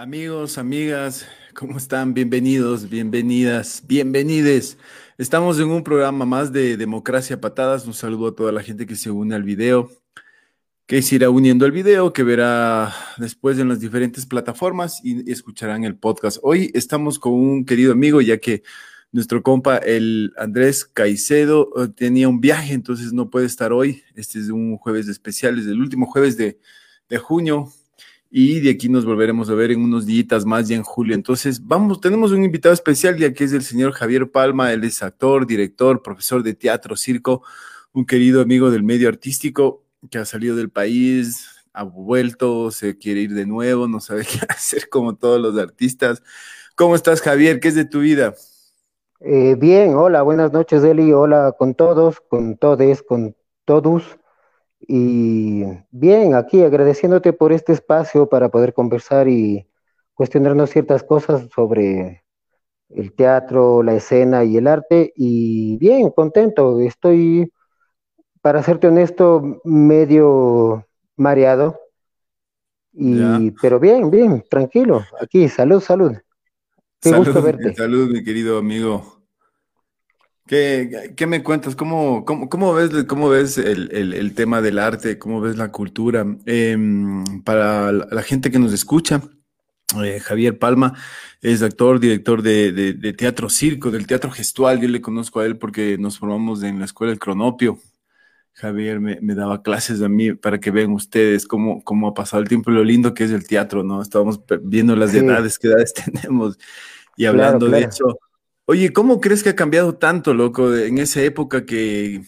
Amigos, amigas, ¿cómo están? Bienvenidos, bienvenidas, bienvenides. Estamos en un programa más de Democracia Patadas. Un saludo a toda la gente que se une al video, que se irá uniendo al video, que verá después en las diferentes plataformas y escucharán el podcast. Hoy estamos con un querido amigo, ya que nuestro compa, el Andrés Caicedo, eh, tenía un viaje, entonces no puede estar hoy. Este es un jueves especial, es el último jueves de, de junio y de aquí nos volveremos a ver en unos días más ya en julio. Entonces, vamos, tenemos un invitado especial ya que es el señor Javier Palma, él es actor, director, profesor de teatro, circo, un querido amigo del medio artístico que ha salido del país, ha vuelto, se quiere ir de nuevo, no sabe qué hacer como todos los artistas. ¿Cómo estás, Javier? ¿Qué es de tu vida? Eh, bien, hola, buenas noches, Eli, hola con todos, con todes, con todos. Y bien, aquí agradeciéndote por este espacio para poder conversar y cuestionarnos ciertas cosas sobre el teatro, la escena y el arte. Y bien, contento. Estoy, para serte honesto, medio mareado. Y, pero bien, bien, tranquilo. Aquí, salud, salud. Qué gusto verte. Salud, mi querido amigo. ¿Qué, me cuentas? ¿Cómo, cómo, ves, cómo ves el, tema del arte? ¿Cómo ves la cultura? Em, para la, gente que nos escucha, eh, Javier Palma es actor, director de, teatro circo, del teatro gestual. Yo le conozco a él porque nos formamos en la escuela del Cronopio. Javier me, daba clases a mí para que vean ustedes cómo, cómo ha pasado el tiempo y lo lindo que es el teatro, ¿no? Estábamos viendo las edades, qué edades tenemos y hablando de eso Oye, ¿cómo crees que ha cambiado tanto, loco, en esa época que,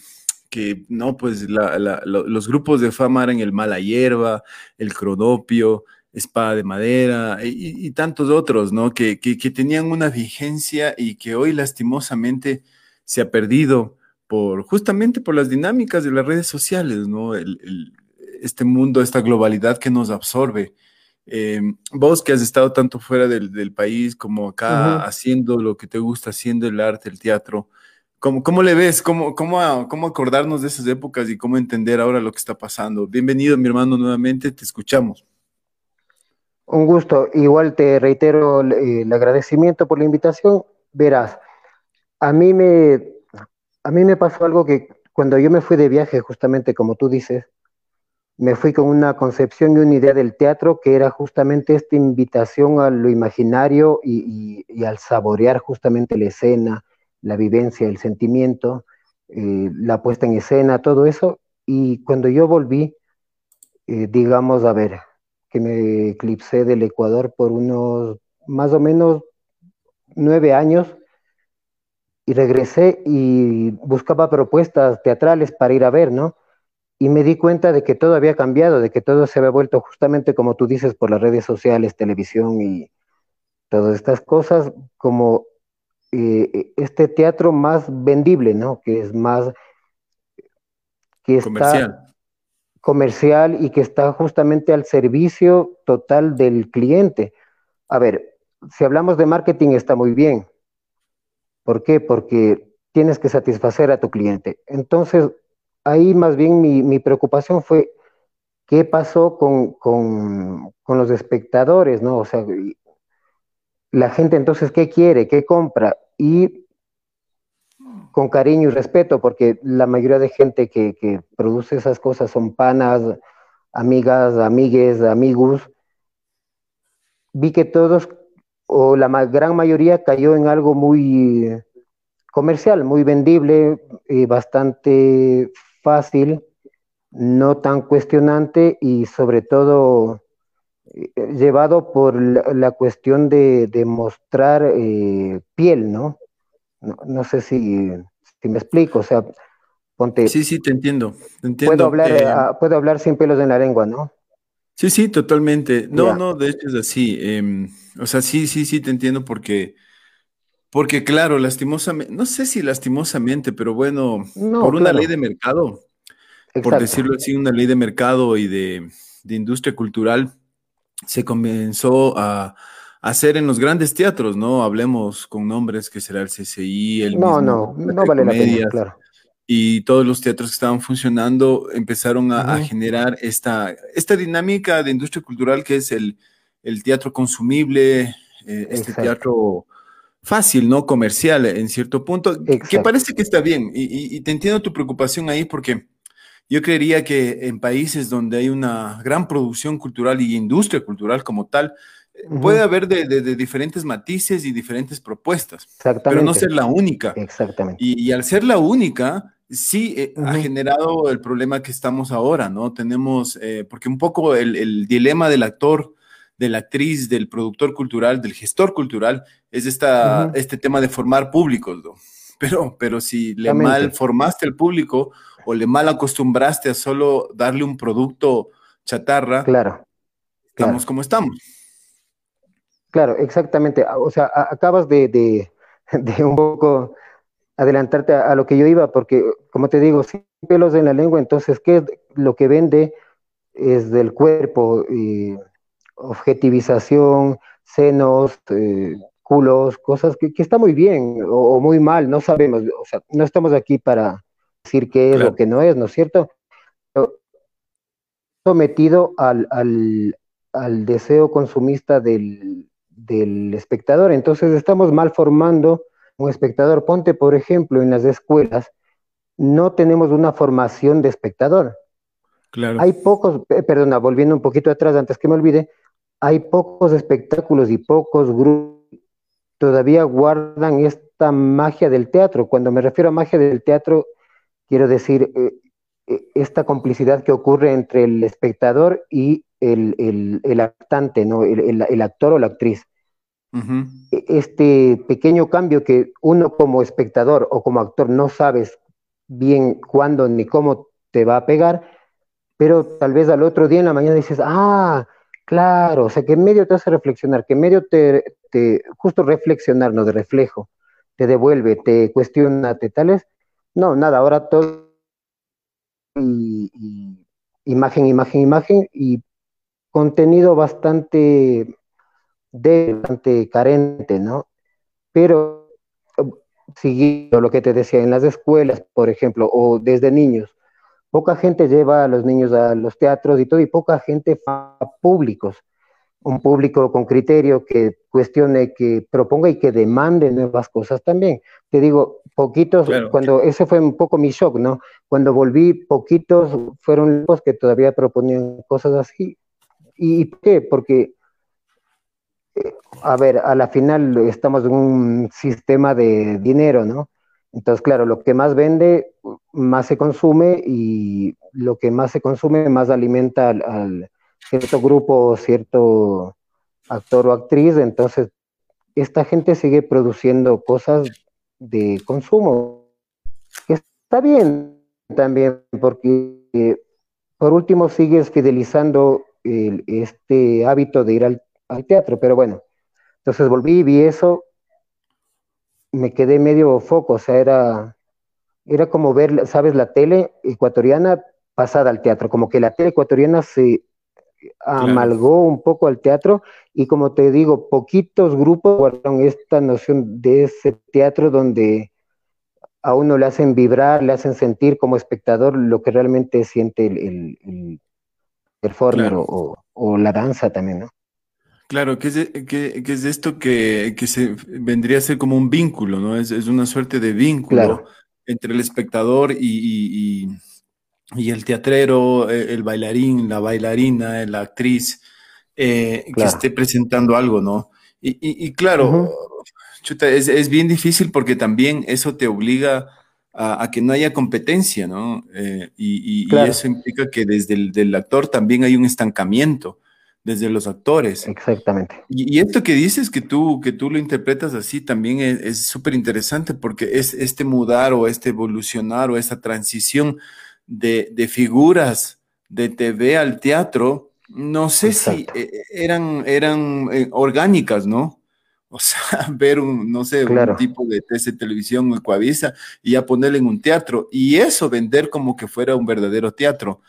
que no, pues los grupos de fama eran el Mala Hierba, el Cronopio, Espada de Madera y, tantos otros, ¿no? Que, que, tenían una vigencia y que hoy lastimosamente se ha perdido por justamente por las dinámicas de las redes sociales, ¿no? este mundo, esta globalidad que nos absorbe. Eh, vos que has estado tanto fuera del, país como acá haciendo lo que te gusta, haciendo el arte, el teatro, ¿cómo, cómo le ves? ¿Cómo, cómo, ¿Cómo acordarnos de esas épocas y cómo entender ahora lo que está pasando? Bienvenido, mi hermano, nuevamente, te escuchamos. Un gusto. Igual te reitero el, agradecimiento por la invitación. Verás, a mí me, a mí me pasó algo que cuando yo me fui de viaje, justamente como tú dices, me fui con una concepción y una idea del teatro que era justamente esta invitación a lo imaginario y, al saborear justamente la escena, la vivencia, el sentimiento, eh, la puesta en escena, todo eso. Y cuando yo volví, eh, digamos, a ver, que me eclipsé del Ecuador por unos más o menos nueve años y regresé y buscaba propuestas teatrales para ir a ver, ¿no? Y me di cuenta de que todo había cambiado, de que todo se había vuelto justamente como tú dices por las redes sociales, televisión y todas estas cosas, como eh, este teatro más vendible, ¿no? Que es más que está comercial. comercial y que está justamente al servicio total del cliente. A ver, si hablamos de marketing está muy bien. ¿Por qué? Porque tienes que satisfacer a tu cliente. Entonces, ahí más bien mi, preocupación fue qué pasó con, los espectadores, ¿no? O sea, la gente entonces, ¿qué quiere? ¿Qué compra? Y con cariño y respeto, porque la mayoría de gente que, produce esas cosas son panas, amigas, amigues, amigos. Vi que todos, o la gran mayoría, cayó en algo muy comercial, muy vendible, y bastante fácil, no tan cuestionante y sobre todo eh, llevado por la, cuestión de, mostrar eh, piel, ¿no? ¿no? sé si, si, me explico, o sea, ponte... Sí, sí, te entiendo, Puedo hablar, eh, ah, puedo hablar sin pelos en la lengua, ¿no? Sí, sí, totalmente. No, no, de hecho es así. Em, o sea, sí, sí, sí, te entiendo porque porque claro, lastimosamente, no sé si lastimosamente, pero bueno, por una ley de mercado, por decirlo así, una ley de mercado y de, industria cultural, se comenzó a, hacer en los grandes teatros, ¿no? Hablemos con nombres que será el CCI, el No, no, no vale la pena, claro. Y todos los teatros que estaban funcionando empezaron a, generar esta, esta dinámica de industria cultural que es el, el teatro consumible, eh, este teatro fácil, ¿no? Comercial en cierto punto, que parece que está bien. Y, te entiendo tu preocupación ahí porque yo creería que en países donde hay una gran producción cultural y industria cultural como tal, puede haber de, diferentes matices y diferentes propuestas, pero no ser la única. Exactamente. Y, al ser la única, sí eh, ha generado el problema que estamos ahora, ¿no? Tenemos, eh, porque un poco el dilema del actor de la actriz, del productor cultural, del gestor cultural, es esta, este tema de formar públicos, ¿no? Pero, pero si le mal formaste el público o le mal acostumbraste a solo darle un producto chatarra, claro, estamos como estamos. Claro, exactamente. O sea, acabas de, un poco adelantarte a, lo que yo iba, porque como te digo, sin pelos en la lengua, entonces, ¿qué es lo que vende? Es del cuerpo. Y objetivización, senos, eh, culos, cosas que, está muy bien o, muy mal, no sabemos, o sea, no estamos aquí para decir qué es o qué no es, ¿no es cierto? sometido al, al, deseo consumista del, del espectador, entonces estamos mal formando un espectador. Ponte, por ejemplo, en las escuelas, no tenemos una formación de espectador. Claro. Hay pocos, eh, perdona, volviendo un poquito atrás antes que me olvide, hay pocos espectáculos y pocos grupos todavía guardan esta magia del teatro. Cuando me refiero a magia del teatro, quiero decir eh, eh, esta complicidad que ocurre entre el espectador y el, el, actante, ¿no? El, actor o la actriz. E, este pequeño cambio que uno como espectador o como actor no sabes bien cuándo ni cómo te va a pegar, pero tal vez al otro día en la mañana dices, ah, Claro, o sea, que medio te hace reflexionar, que medio te, justo reflexionar, no de reflejo, te devuelve, te cuestiona, te tales. No, nada, ahora todo imagen, imagen, imagen y contenido bastante de, bastante carente, ¿no? Pero siguiendo lo que te decía en las escuelas, por ejemplo, o desde niños, Poca gente lleva a los niños a los teatros y todo, y poca gente a públicos. Un público con criterio que cuestione, que proponga y que demande nuevas cosas también. Te digo, poquitos, cuando ese fue un poco mi shock, ¿no? Cuando volví, poquitos fueron los que todavía proponían cosas así. ¿Y qué? Porque, eh, a ver, a la final estamos en un sistema de dinero, ¿no? Entonces, claro, lo que más vende, más se consume y lo que más se consume, más alimenta al, cierto grupo o cierto actor o actriz. Entonces, esta gente sigue produciendo cosas de consumo. Está bien también, porque por último sigues fidelizando este hábito de ir al, al teatro, pero bueno, entonces volví, vi eso, me quedé medio foco, o sea, era, era como ver, ¿sabes? La tele ecuatoriana pasada al teatro, como que la tele ecuatoriana se amalgó un poco al teatro y como te digo, poquitos grupos guardaron esta noción de ese teatro donde a uno le hacen vibrar, le hacen sentir como espectador lo que realmente siente el, el, el performer o, o, la danza también, ¿no? Claro, que es, que, es esto que, se vendría a ser como un vínculo, ¿no? Es, una suerte de vínculo entre el espectador y, y, el teatrero, e, el bailarín, la bailarina, la actriz, eh, que esté presentando algo, ¿no? Y, claro, chuta, es, bien difícil porque también eso te obliga a, que no haya competencia, ¿no? Eh, y, eso implica que desde el del actor también hay un estancamiento desde los actores. Exactamente. Y, esto que dices, que tú, que tú lo interpretas así, también es súper interesante porque es este mudar o este evolucionar o esta transición de, de figuras de TV al teatro, no sé si eh, eran, eran eh, orgánicas, ¿no? O sea, ver un, no sé, un tipo de TC Televisión o Ecuavisa y ya ponerle en un teatro y eso vender como que fuera un verdadero teatro.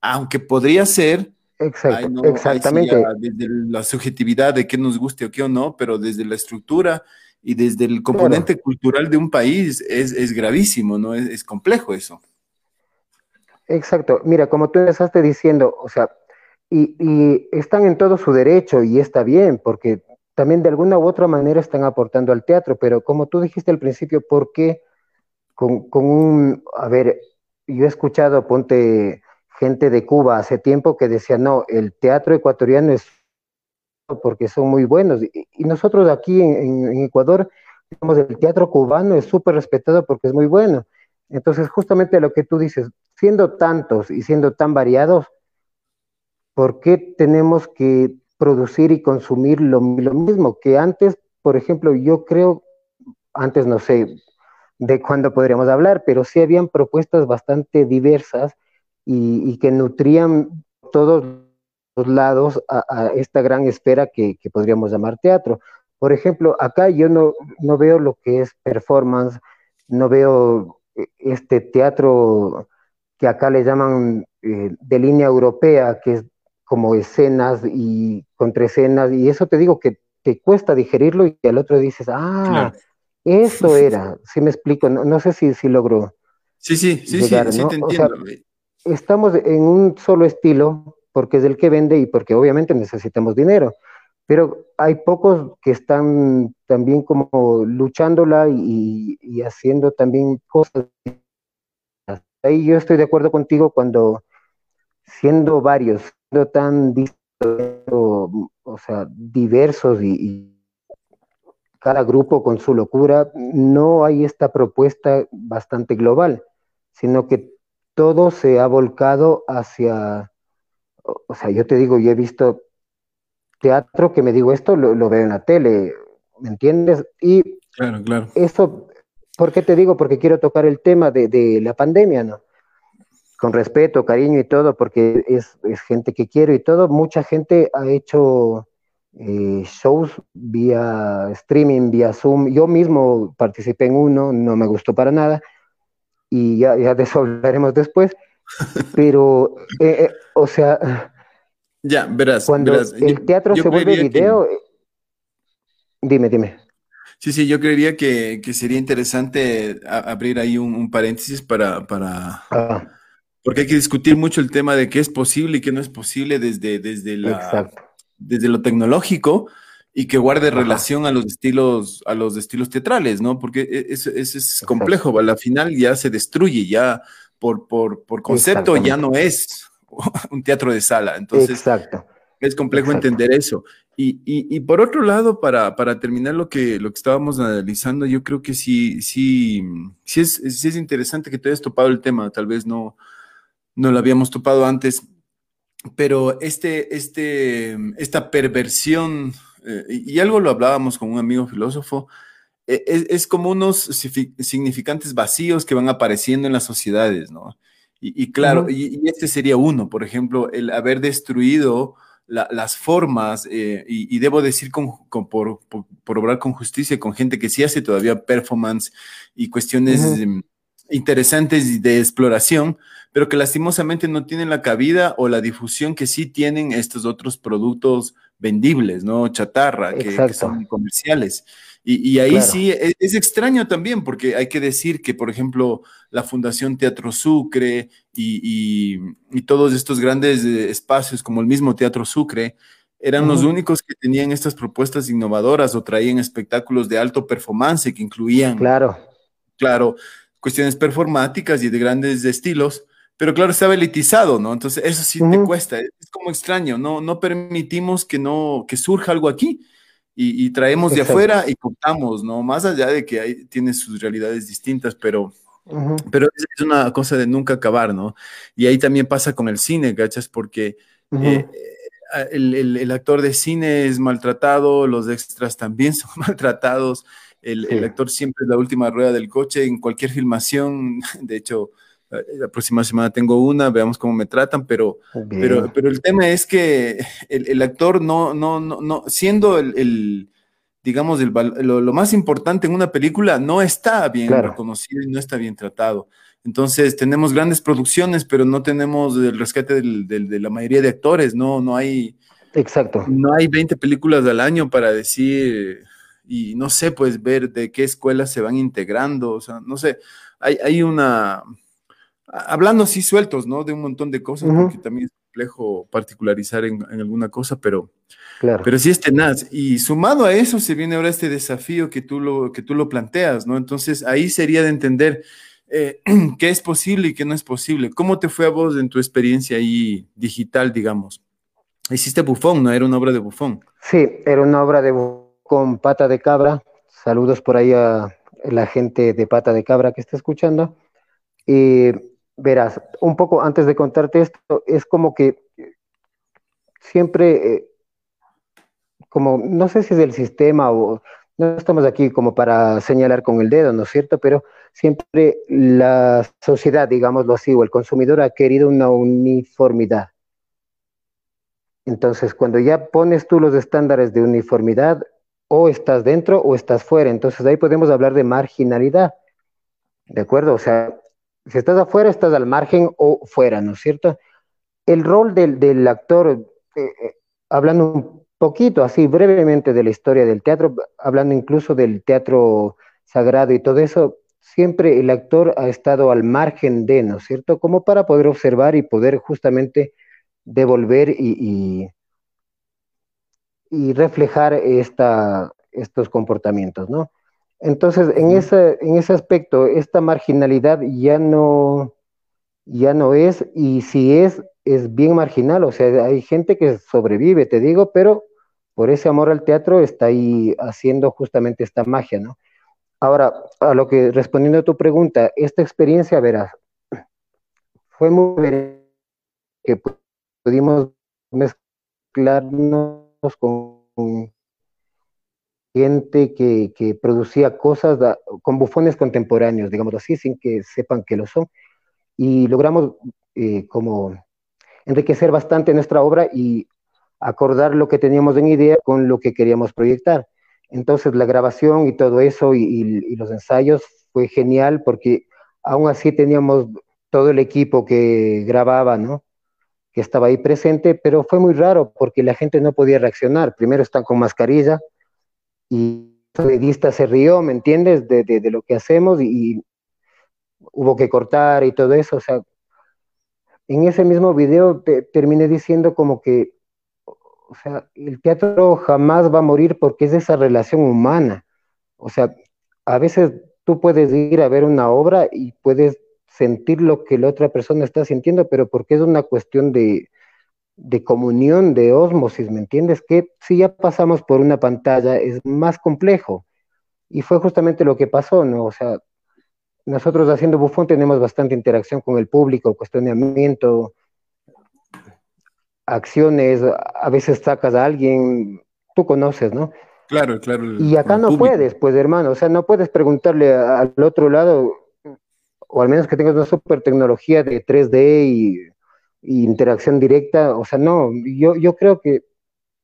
Aunque podría ser Exacto, exactamente. desde la subjetividad de qué nos guste o qué o no, pero desde la estructura y desde el componente cultural de un país es, gravísimo, ¿no? Es, complejo eso. Exacto. Mira, como tú empezaste diciendo, o sea, y, y, están en todo su derecho y está bien, porque también de alguna u otra manera están aportando al teatro, pero como tú dijiste al principio, ¿por qué con, con un, a ver, yo he escuchado, ponte gente de Cuba hace tiempo que decía, no, el teatro ecuatoriano es porque son muy buenos. Y, nosotros aquí en, Ecuador, el teatro cubano es súper respetado porque es muy bueno. Entonces, justamente lo que tú dices, siendo tantos y siendo tan variados, ¿por qué tenemos que producir y consumir lo, lo mismo que antes? Por ejemplo, yo creo, antes no sé de cuándo podríamos hablar, pero sí habían propuestas bastante diversas y, y que nutrían todos los lados a, a esta gran esfera que, que, podríamos llamar teatro. Por ejemplo, acá yo no, no veo lo que es performance, no veo eh, este teatro que acá le llaman eh, de línea europea, que es como escenas y contraescenas, y eso te digo que te cuesta digerirlo y al otro dices, ah, claro. eso era, si ¿sí me explico, no, no, sé si, si logro. Sí, sí, sí, llegar, sí, ¿no? sí, te entiendo. O sea, estamos en un solo estilo, porque es el que vende y porque obviamente necesitamos dinero, pero hay pocos que están también como luchándola y, y haciendo también cosas. Ahí yo estoy de acuerdo contigo cuando siendo varios, siendo tan o sea, diversos y, y, cada grupo con su locura, no hay esta propuesta bastante global, sino que todo se ha volcado hacia, o sea, yo te digo, yo he visto teatro que me digo esto, lo, lo veo en la tele, ¿me entiendes? Y claro, claro. eso ¿Por qué te digo? Porque quiero tocar el tema de, de la pandemia, ¿no? Con respeto, cariño y todo, porque es, es, gente que quiero y todo. Mucha gente ha hecho eh, shows vía streaming, vía Zoom. Yo mismo participé en uno, no me gustó para nada, y ya, ya de eso hablaremos después. Pero, eh, eh, o sea, ya, verás, cuando verás. el teatro yo, yo se vuelve video, que... dime, dime. Sí, sí, yo creería que, que sería interesante a, abrir ahí un, un paréntesis para, para ah. porque hay que discutir mucho el tema de qué es posible y qué no es posible desde, desde, la, desde lo tecnológico y que guarde relación a los estilos, a los estilos teatrales, ¿no? Porque eso, eso es complejo, a la final ya se destruye, ya por, por, por concepto ya no es un teatro de sala. Entonces, Exacto. es complejo Exacto. entender eso. Y, y, y, por otro lado, para, para terminar lo que, lo que estábamos analizando, yo creo que sí, sí, sí es, sí es interesante que te hayas topado el tema, tal vez no, no lo habíamos topado antes, pero este, este, esta perversión, eh, y algo lo hablábamos con un amigo filósofo, eh, es, es, como unos significantes vacíos que van apareciendo en las sociedades, ¿no? Y, y claro, uh -huh. y, y, este sería uno, por ejemplo, el haber destruido la, las formas, eh, y, y, debo decir con, con, por, por, por, obrar con justicia, con gente que sí hace todavía performance y cuestiones uh -huh. eh, interesantes de exploración, pero que lastimosamente no tienen la cabida o la difusión que sí tienen estos otros productos vendibles, ¿no? Chatarra, que, que son comerciales. Y, y ahí claro. sí es, es, extraño también, porque hay que decir que, por ejemplo, la Fundación Teatro Sucre y, y, y todos estos grandes eh, espacios, como el mismo Teatro Sucre, eran uh -huh. los únicos que tenían estas propuestas innovadoras o traían espectáculos de alto performance que incluían, claro, claro cuestiones performáticas y de grandes estilos, pero claro, estaba elitizado, ¿no? Entonces eso sí uh -huh. te cuesta, es como extraño, no, no permitimos que, no, que surja algo aquí y, y traemos de afuera y contamos, ¿no? Más allá de que hay, tiene sus realidades distintas, pero, uh -huh. pero es una cosa de nunca acabar, ¿no? Y ahí también pasa con el cine, ¿cachas? Porque uh -huh. eh, el, el, el, actor de cine es maltratado, los extras también son maltratados, el, sí. el actor siempre es la última rueda del coche en cualquier filmación, de hecho, la próxima semana tengo una, veamos cómo me tratan, pero, pero, pero el tema es que el, el actor no, no, no, no, siendo el, el digamos, el, lo, lo, más importante en una película, no está bien claro. reconocido y no está bien tratado. Entonces, tenemos grandes producciones, pero no tenemos el rescate del, del, de la mayoría de actores, no, no hay... Exacto. No hay 20 películas al año para decir, y no sé, pues ver de qué escuelas se van integrando, o sea, no sé, hay, hay una hablando así sueltos, ¿no? De un montón de cosas, uh -huh. porque también es complejo particularizar en, alguna cosa, pero, claro. pero sí es tenaz. Y sumado a eso se viene ahora este desafío que tú lo, que tú lo planteas, ¿no? Entonces ahí sería de entender eh, qué es posible y qué no es posible. ¿Cómo te fue a vos en tu experiencia ahí digital, digamos? Hiciste Bufón, ¿no? Era una obra de Bufón. Sí, era una obra de con pata de cabra. Saludos por ahí a la gente de pata de cabra que está escuchando. Y verás, un poco antes de contarte esto, es como que siempre, eh, como, no sé si es del sistema o no estamos aquí como para señalar con el dedo, ¿no es cierto? Pero siempre la sociedad, digámoslo así, o el consumidor ha querido una uniformidad. Entonces, cuando ya pones tú los estándares de uniformidad, o estás dentro o estás fuera. Entonces, ahí podemos hablar de marginalidad. ¿De acuerdo? O sea, si estás afuera, estás al margen o fuera, ¿no es cierto? El rol del, actor, eh, eh, hablando un poquito así brevemente de la historia del teatro, hablando incluso del teatro sagrado y todo eso, siempre el actor ha estado al margen de, ¿no es cierto? Como para poder observar y poder justamente devolver y, y, reflejar esta, estos comportamientos, ¿no? Entonces, en ese, en ese aspecto, esta marginalidad ya no, ya no es, y si es, es bien marginal, o sea, hay gente que sobrevive, te digo, pero por ese amor al teatro está ahí haciendo justamente esta magia, ¿no? Ahora, a lo que respondiendo a tu pregunta, esta experiencia, verás, fue muy que pudimos mezclarnos con gente que, producía cosas con bufones contemporáneos, digamos así, sin que sepan que lo son. Y logramos eh, como enriquecer bastante nuestra obra y acordar lo que teníamos en idea con lo que queríamos proyectar. Entonces la grabación y todo eso y, los ensayos fue genial porque aún así teníamos todo el equipo que grababa, ¿no? Que estaba ahí presente, pero fue muy raro porque la gente no podía reaccionar. Primero están con mascarilla, y el periodista se rió, ¿me entiendes?, de, de, lo que hacemos y, hubo que cortar y todo eso. O sea, en ese mismo video te, terminé diciendo como que, o sea, el teatro jamás va a morir porque es esa relación humana. O sea, a veces tú puedes ir a ver una obra y puedes sentir lo que la otra persona está sintiendo, pero porque es una cuestión de, de comunión, de osmosis, ¿me entiendes? Que si ya pasamos por una pantalla es más complejo. Y fue justamente lo que pasó, ¿no? O sea, nosotros haciendo Bufón tenemos bastante interacción con el público, cuestionamiento, acciones, a veces sacas a alguien, tú conoces, ¿no? Claro, claro. Y acá no puedes, pues hermano, o sea, no puedes preguntarle al otro lado, o al menos que tengas una super tecnología de 3D y interacción directa, o sea, no, yo, yo creo que,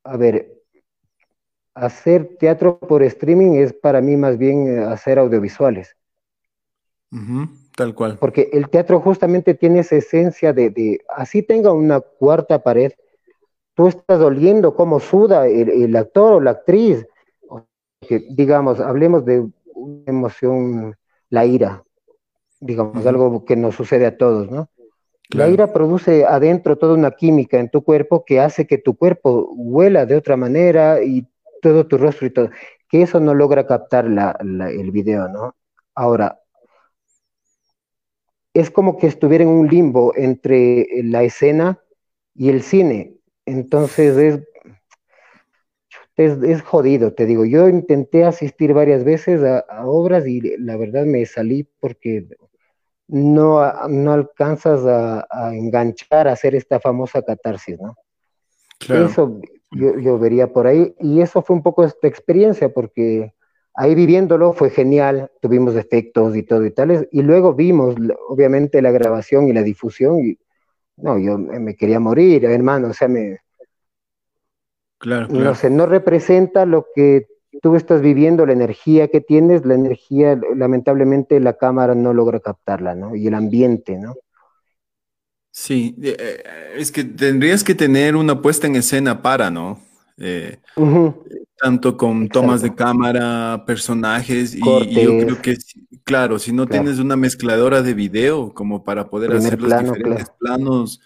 a ver, hacer teatro por streaming es para mí más bien eh, hacer audiovisuales. tal cual. Porque el teatro justamente tiene esa esencia de, así tenga una cuarta pared, tú estás oliendo cómo suda el, actor o la actriz. Que, digamos, hablemos de una emoción, la ira, digamos, algo que nos sucede a todos, ¿no? La ira produce adentro toda una química en tu cuerpo que hace que tu cuerpo huela de otra manera y todo tu rostro y todo, que eso no logra captar el video, ¿no? Ahora, es como que estuviera en un limbo entre la escena y el cine. Entonces es, es, es jodido, te digo. Yo intenté asistir varias veces a, obras y la verdad me salí porque no, no alcanzas a, enganchar a hacer esta famosa catarsis, ¿no? Eso yo, vería por ahí, y eso fue un poco esta experiencia, porque ahí viviéndolo fue genial, tuvimos efectos y todo y tales, y luego vimos, obviamente, la grabación y la difusión, y no, yo me quería morir, hermano, o sea, me... Claro, claro. No sé, no representa lo que tú estás viviendo la energía que tienes, la energía, lamentablemente la cámara no logra captarla, ¿no? Y el ambiente, ¿no? Sí, eh, eh, es que tendrías que tener una puesta en escena para, ¿no? Eh, tanto con tomas de cámara, personajes, y, yo creo que, claro, si no tienes una mezcladora de video como para poder hacer los diferentes planos,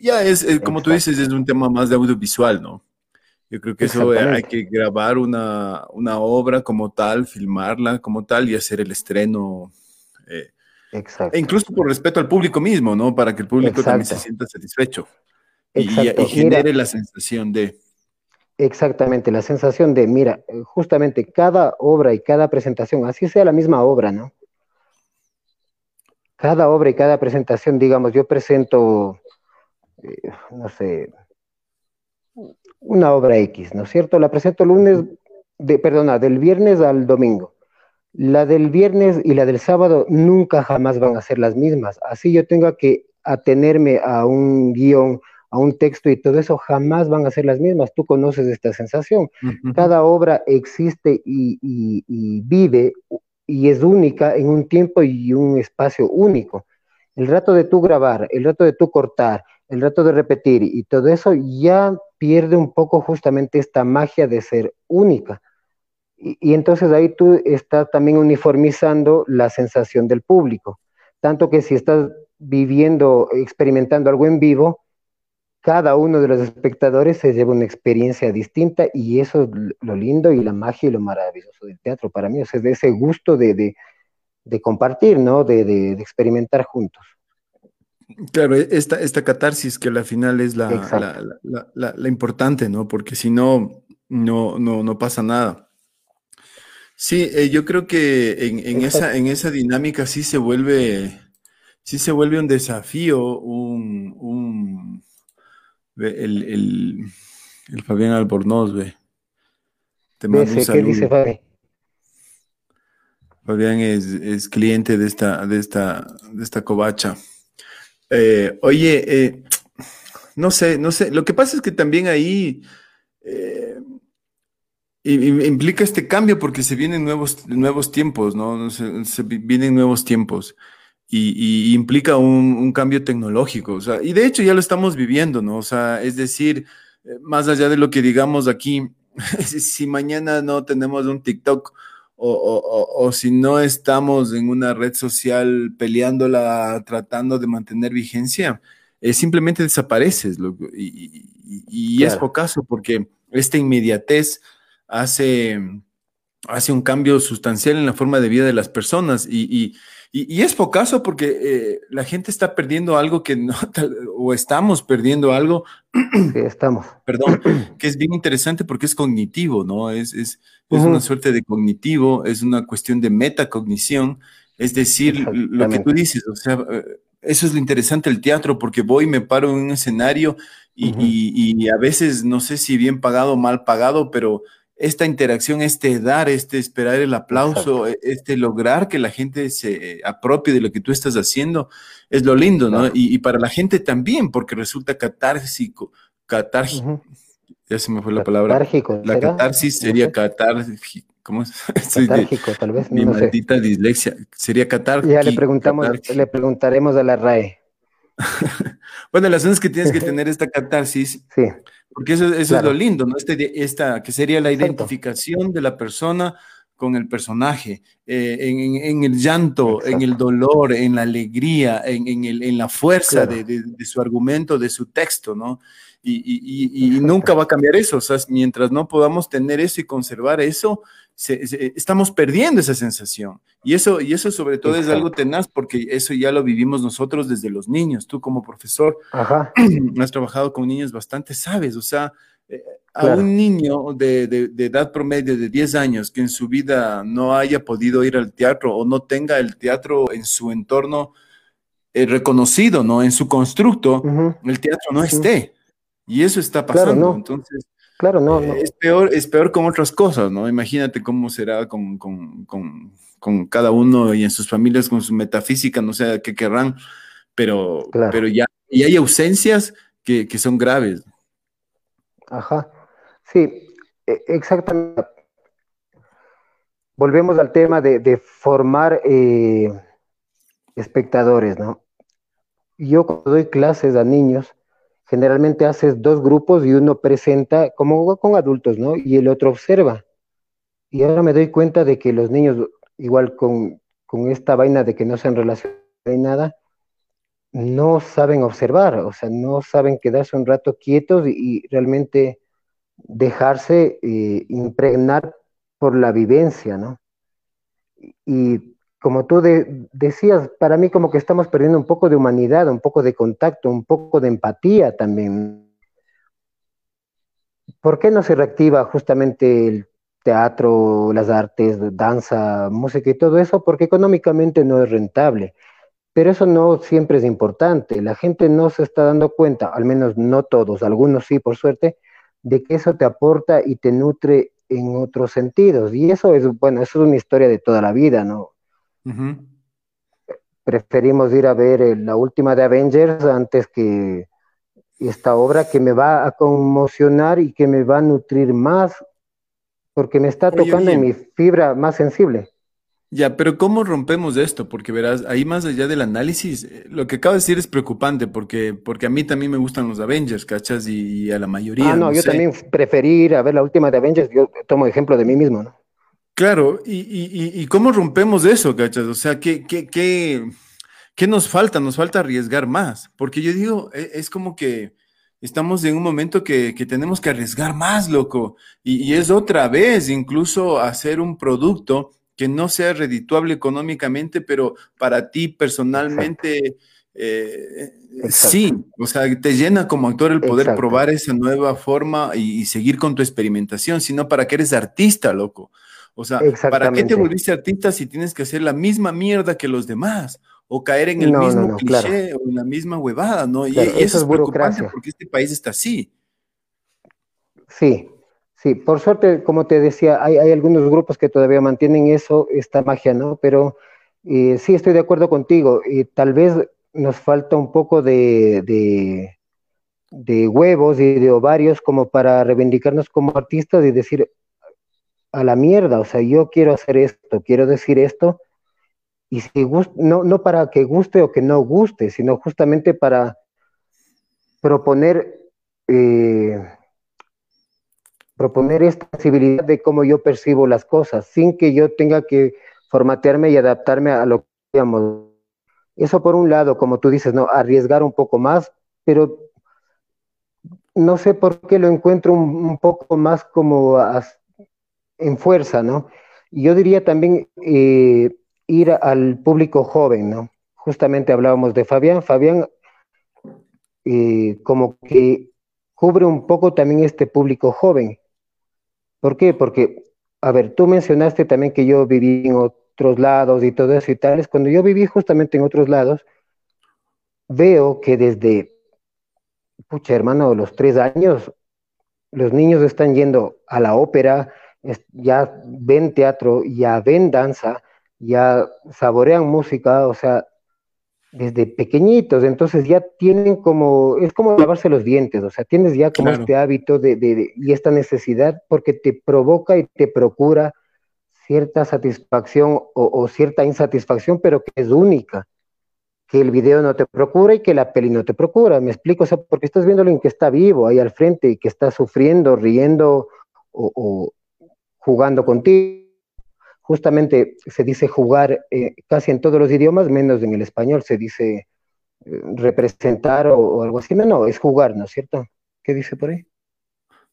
Ya es, eh, como tú dices, es un tema más de audiovisual, ¿no? Yo creo que eso eh, hay que grabar una, obra como tal, filmarla como tal y hacer el estreno. Eh, Exacto. E incluso por respeto al público mismo, ¿no? Para que el público también se sienta satisfecho y, y, genere la sensación de... Exactamente, la sensación de, mira, justamente cada obra y cada presentación, así sea la misma obra, ¿no? Cada obra y cada presentación, digamos, yo presento, eh, no sé, una obra X, ¿no es cierto? La presento lunes, de, perdona, del viernes al domingo. La del viernes y la del sábado nunca jamás van a ser las mismas. Así yo tengo que atenerme a un guion, a un texto y todo eso jamás van a ser las mismas. Tú conoces esta sensación. Cada obra existe y, vive y es única en un tiempo y un espacio único. El rato de tú grabar, el rato de tú cortar, el rato de repetir y todo eso ya pierde un poco justamente esta magia de ser única. Y, y, entonces ahí tú estás también uniformizando la sensación del público. Tanto que si estás viviendo, experimentando algo en vivo, cada uno de los espectadores se lleva una experiencia distinta y eso es lo lindo y la magia y lo maravilloso del teatro para mí, o sea, es de ese gusto de, compartir, ¿no? De, experimentar juntos. Claro, e, esta, esta catarsis que al final es la, la, importante, ¿no? Porque si no, no, no, pasa nada. Sí, eh, yo creo que en, esa, en esa dinámica sí se vuelve, sí se vuelve un desafío, un el, el, Fabián Albornoz, ve. Te mando un ¿Qué dice Fabián? Fabián es, cliente de esta, de esta, de esta covacha. Eh, oye, eh, no sé, no sé. Lo que pasa es que también ahí eh, implica este cambio porque se vienen nuevos, nuevos tiempos, ¿no? se vienen nuevos tiempos y, implica un, cambio tecnológico. O sea, y de hecho ya lo estamos viviendo, ¿no? O sea, es decir, más allá de lo que digamos aquí, si mañana no tenemos un TikTok o, si no estamos en una red social peleándola, tratando de mantener vigencia, eh, simplemente desapareces. y, es pocaso porque esta inmediatez hace, hace un cambio sustancial en la forma de vida de las personas y y, es pocaso porque eh, la gente está perdiendo algo que no, o estamos perdiendo algo. Sí, estamos. Perdón, que es bien interesante porque es cognitivo, ¿no? Es, es, es una suerte de cognitivo, es una cuestión de metacognición, es decir, lo que tú dices, o sea, eh, eso es lo interesante del teatro porque voy, me paro en un escenario y, y a veces no sé si bien pagado o mal pagado, pero esta interacción, este dar, este esperar el aplauso, e, este lograr que la gente se apropie de lo que tú estás haciendo, es lo lindo, ¿no? Y, para la gente también, porque resulta catársico, catárgico, ya se me fue la palabra. La catarsis sería catárgico. ¿Cómo es? Catárgico, tal vez. Mi maldita dislexia. Sería catárgico. Ya le preguntamos, le preguntaremos a la RAE. Bueno, las es que tienes que tener esta catarsis. Sí porque eso, es lo lindo, ¿no? Este, esta, que sería la identificación de la persona con el personaje, eh, en, el llanto, en el dolor, en la alegría, en, el, en la fuerza de, su argumento, de su texto, ¿no? Y, nunca va a cambiar eso, o sea, mientras no podamos tener eso y conservar eso, estamos perdiendo esa sensación. Y eso, y eso sobre todo es algo tenaz porque eso ya lo vivimos nosotros desde los niños. Tú como profesor has trabajado con niños bastante, sabes, o sea, eh, a un niño de, edad promedio de 10 años que en su vida no haya podido ir al teatro o no tenga el teatro en su entorno eh, reconocido, ¿no? En su constructo, el teatro no esté. Y eso está pasando. Entonces, Claro, no, eh, Es, peor, es peor con otras cosas, ¿no? Imagínate cómo será con, cada uno y en sus familias, con su metafísica, no sé qué querrán, pero, pero ya y hay ausencias que, son graves. Ajá, sí, e, exactamente. Volvemos al tema de, formar eh, espectadores, ¿no? Yo cuando doy clases a niños, generalmente haces dos grupos y uno presenta como con adultos, ¿no? Y el otro observa. Y ahora me doy cuenta de que los niños, igual con, esta vaina de que no se han relacionado nada, no saben observar, o sea, no saben quedarse un rato quietos y, realmente dejarse eh, impregnar por la vivencia, ¿no? Y como tú decías, para mí como que estamos perdiendo un poco de humanidad, un poco de contacto, un poco de empatía también. ¿Por qué no se reactiva justamente el teatro, las artes, danza, música y todo eso? Porque económicamente no es rentable. Pero eso no siempre es importante. La gente no se está dando cuenta, al menos no todos, algunos sí, por suerte, de que eso te aporta y te nutre en otros sentidos. Y eso es, bueno, eso es una historia de toda la vida, ¿no? Preferimos ir a ver eh, la última de Avengers antes que esta obra que me va a conmocionar y que me va a nutrir más porque me está tocando en mi fibra más sensible. Ya, pero ¿cómo rompemos esto? Porque verás, ahí más allá del análisis, eh, lo que acabo de decir es preocupante porque, porque a mí también me gustan los Avengers, ¿cachas? Y, a la mayoría. Ah, no, yo también preferí ir a ver la última de Avengers, yo tomo ejemplo de mí mismo, ¿no? Claro, y, y, y cómo rompemos eso, ¿cachas? O sea, ¿qué, qué, qué, qué nos falta? Nos falta arriesgar más, porque yo digo, e, es como que estamos en un momento que, que tenemos que arriesgar más, loco, y, y es otra vez incluso hacer un producto que no sea redituable económicamente, pero para ti personalmente, eh, sí, o sea, te llena como actor el poder probar esa nueva forma y, seguir con tu experimentación, sino para que eres artista, loco. O sea, ¿para qué te volviste artista si tienes que hacer la misma mierda que los demás? O caer en el mismo cliché o en la misma huevada, ¿no? y, eso, es preocupante porque este país está así. Sí, Sí, por suerte, como te decía, hay, algunos grupos que todavía mantienen eso, esta magia, ¿no? Pero eh, sí estoy de acuerdo contigo. y tal vez nos falta un poco de, de, huevos y de ovarios como para reivindicarnos como artistas y decir a la mierda, o sea, yo quiero hacer esto, quiero decir esto, y si no, no para que guste o que no guste, sino justamente para proponer eh, proponer esta sensibilidad de cómo yo percibo las cosas, sin que yo tenga que formatearme y adaptarme a lo que digamos. Eso por un lado, como tú dices, ¿no? Arriesgar un poco más, pero no sé por qué lo encuentro un, poco más como en fuerza, ¿no? Yo diría también eh, ir al público joven, ¿no? Justamente hablábamos de Fabián. Fabián eh, como que cubre un poco también este público joven. ¿Por qué? Porque, a ver, tú mencionaste también que yo viví en otros lados y todo eso y tales. Cuando yo viví justamente en otros lados, veo que desde, pucha hermano, los tres años, los niños están yendo a la ópera, ya ven teatro, ya ven danza, ya saborean música, o sea, desde pequeñitos, entonces ya tienen como, es como lavarse los dientes, o sea, tienes ya como este hábito de, y esta necesidad porque te provoca y te procura cierta satisfacción o, cierta insatisfacción, pero que es única, que el video no te procura y que la peli no te procura, me explico, o sea, porque estás viendo alguien que está vivo ahí al frente y que está sufriendo, riendo o jugando contigo justamente se dice jugar eh, casi en todos los idiomas, menos en el español se dice eh, representar o, algo así. No, no, es jugar, ¿no es cierto? ¿Qué dice por ahí?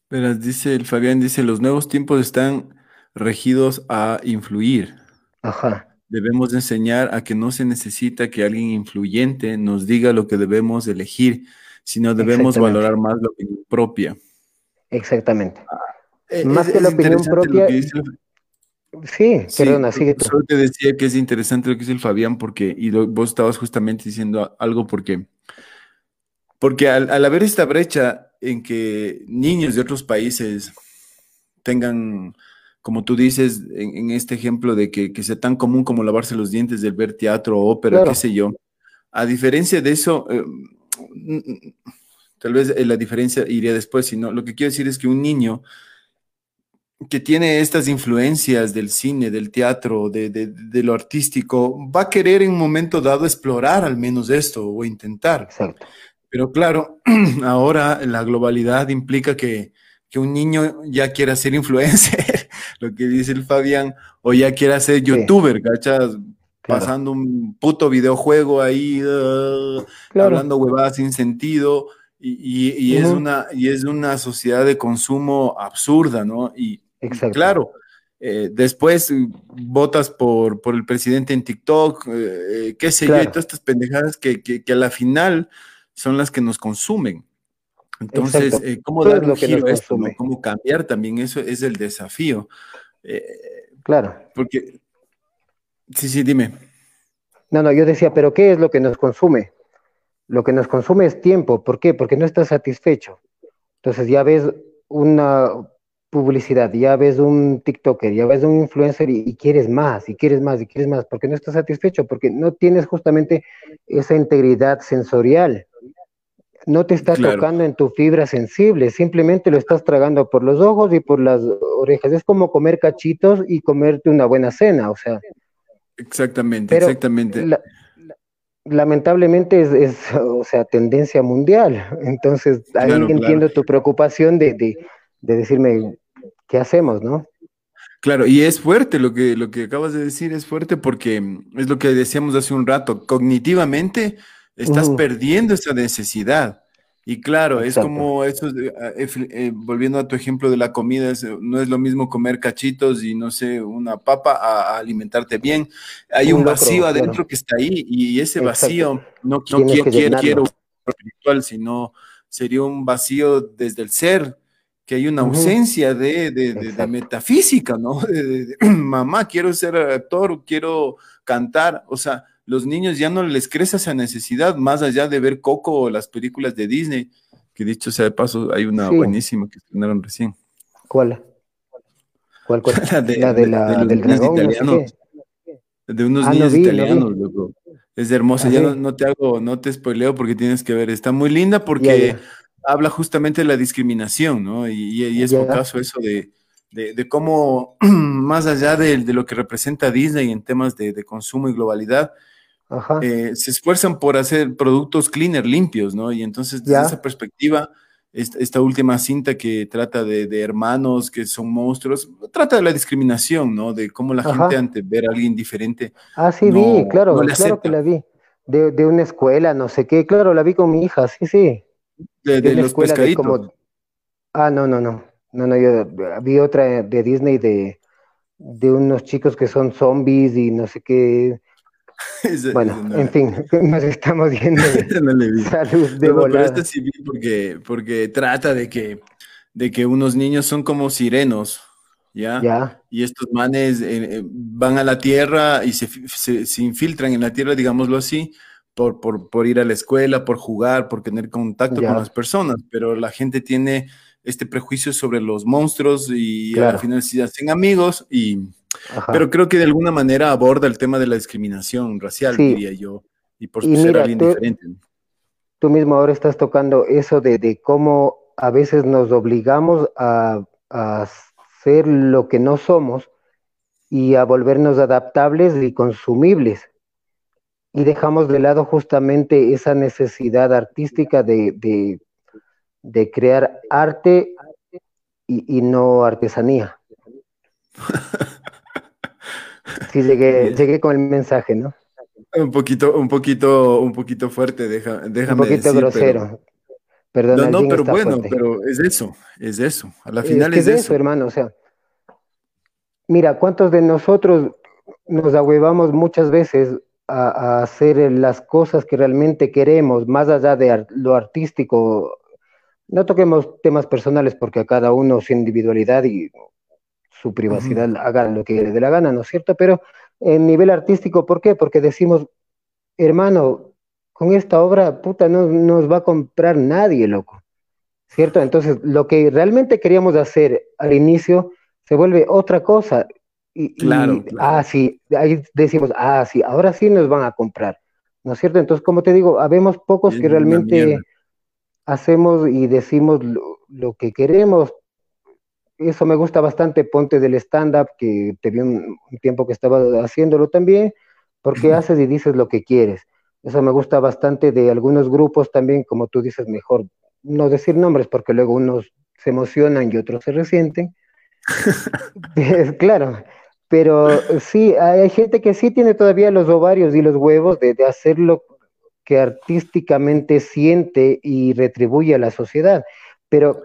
Verás, dice el Fabián, dice, los nuevos tiempos están regidos a influir. Ajá. Debemos enseñar a que no se necesita que alguien influyente nos diga lo que debemos elegir, sino debemos valorar más la opinión propia. Exactamente. Ah, e, más que la opinión propia. Sí, perdona, sigue Solo te decía que es interesante lo que dice el Fabián, porque, y vos estabas justamente diciendo algo porque, porque al, haber esta brecha en que niños de otros países tengan, como tú dices, en, este ejemplo de que, sea tan común como lavarse los dientes del ver teatro, ópera, qué sé yo, a diferencia de eso, eh, tal vez la diferencia iría después, sino lo que quiero decir es que un niño que tiene estas influencias del cine, del teatro, de, lo artístico, va a querer en un momento dado explorar al menos esto o intentar. Pero claro, ahora la globalidad implica que, un niño ya quiera ser influencer, lo que dice el Fabián, o ya quiera ser youtuber, ¿cachas? pasando un puto videojuego ahí, uh, hablando huevadas sin sentido, y, es una, y es una sociedad de consumo absurda, ¿no? Y, claro, eh, después votas por, por el presidente en TikTok, eh, qué sé yo, y todas estas pendejadas que, que, a la final son las que nos consumen. Entonces, eh, ¿cómo dar un giro a esto? ¿Cómo cambiar también? Eso es el desafío. claro. Porque, sí, sí, dime. No, no, yo decía, pero ¿qué es lo que nos consume? Lo que nos consume es tiempo. ¿Por qué? Porque no estás satisfecho. Entonces ya ves una publicidad, ya ves un TikToker, ya ves un influencer y, quieres más, y quieres más, y quieres más, porque no estás satisfecho, porque no tienes justamente esa integridad sensorial. No te está tocando en tu fibra sensible, simplemente lo estás tragando por los ojos y por las orejas. Es como comer cachitos y comerte una buena cena, o sea. Exactamente, exactamente lamentablemente es, o sea, tendencia mundial. Entonces, ahí entiendo tu preocupación de, de, decirme, ¿qué hacemos, no? Claro, y es fuerte lo que, lo que acabas de decir, es fuerte porque es lo que decíamos hace un rato, cognitivamente estás perdiendo esa necesidad. Y claro, es como eso, ah, eh, volviendo a tu ejemplo de la comida, no es lo mismo comer cachitos y no sé, una papa a, alimentarte bien. Hay un, vacío adentro que está ahí y ese vacío no, quiero, quiero, espiritual, sino sería un vacío desde el ser, que hay una ausencia de, de, metafísica, ¿no? mamá, quiero ser actor, quiero cantar, o sea, los niños ya no les crece esa necesidad, más allá de ver Coco o las películas de Disney, que dicho sea de paso, hay una buenísima que estrenaron recién. ¿Cuál? ¿Cuál, cuál? la, de, la, de la, del dragón, italianos. de unos ah, niños italianos, loco. Es hermosa, ah, ya no, te hago, no te spoileo porque tienes que ver, está muy linda porque habla justamente de la discriminación, ¿no? Y, es por caso eso de, de, cómo, más allá de, lo que representa Disney en temas de, consumo y globalidad, eh, se esfuerzan por hacer productos cleaner, limpios, ¿no? Y entonces, desde esa perspectiva, esta, última cinta que trata de, hermanos que son monstruos, trata de la discriminación, ¿no? De cómo la gente ante ver a alguien diferente. Ah, sí, vi, claro, claro que la vi. De, una escuela, no sé qué, claro, la vi con mi hija, sí, sí. De, los pescaditos. Ah, no, no, no. No, no, yo vi otra de Disney de, de unos chicos que son zombies y no sé qué bueno, en fin, nos estamos viendo salud de Pero este sí porque, porque trata de que, de que unos niños son como sirenos, ¿ya? Y estos manes eh, eh, van a la tierra y se, se, infiltran en la tierra, digámoslo así, por, por, por, ir a la escuela, por jugar, por tener contacto con las personas, pero la gente tiene este prejuicio sobre los monstruos y al final se hacen amigos y pero creo que de alguna manera aborda el tema de la discriminación racial, diría yo, y por ser alguien diferente. Tú mismo ahora estás tocando eso de, cómo a veces nos obligamos a, a ser lo que no somos y a volvernos adaptables y consumibles. Y dejamos de lado justamente esa necesidad artística de, de, crear arte y, y no artesanía. Sí, llegué, llegué con el mensaje, ¿no? Un poquito, un poquito, un poquito fuerte, deja, déjame Un poquito grosero. Pero... no, no, pero bueno, pero es eso, es eso. A la final es, es, eso. hermano. O sea, mira, ¿cuántos de nosotros nos ahuevamos muchas veces a, a, hacer las cosas que realmente queremos, más allá de lo artístico? No toquemos temas personales porque a cada uno su individualidad y su privacidad, haga lo que le dé la gana, ¿no es cierto? Pero en nivel artístico, ¿por qué? Porque decimos, hermano, con esta obra, puta, no nos va a comprar nadie, loco. ¿Cierto? Entonces, lo que realmente queríamos hacer al inicio se vuelve otra cosa. Y, claro, ah, sí, ahí decimos, ah, sí, ahora sí nos van a comprar. ¿No es cierto? Entonces, como te digo, habemos pocos que realmente hacemos y decimos lo, que queremos, eso me gusta bastante, ponte del stand-up, que te vi un, tiempo que estaba haciéndolo también, porque haces y dices lo que quieres. Eso me gusta bastante de algunos grupos también, como tú dices, mejor no decir nombres, porque luego unos se emocionan y otros se resienten. claro, Pero sí, hay gente que sí tiene todavía los ovarios y los huevos de, de hacer lo que artísticamente siente y retribuye a la sociedad. Pero,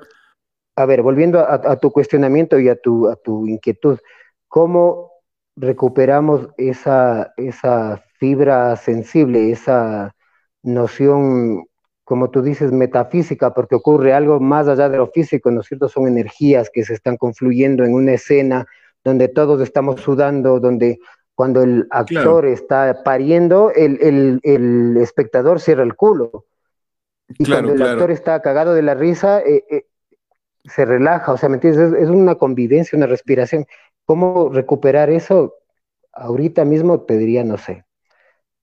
a ver, volviendo a, tu cuestionamiento y a tu, a tu inquietud, ¿cómo recuperamos esa, esa fibra sensible, esa noción, como tú dices, metafísica, porque ocurre algo más allá de lo físico, ¿no es cierto? Son energías que se están confluyendo en una escena donde todos estamos sudando, donde cuando el actor está pariendo, el, espectador cierra el culo. Y cuando el actor está cagado de la risa, eh, eh, se relaja, o sea, ¿me entiendes? Es, una convivencia, una respiración. ¿Cómo recuperar eso? Ahorita mismo te diría, no sé.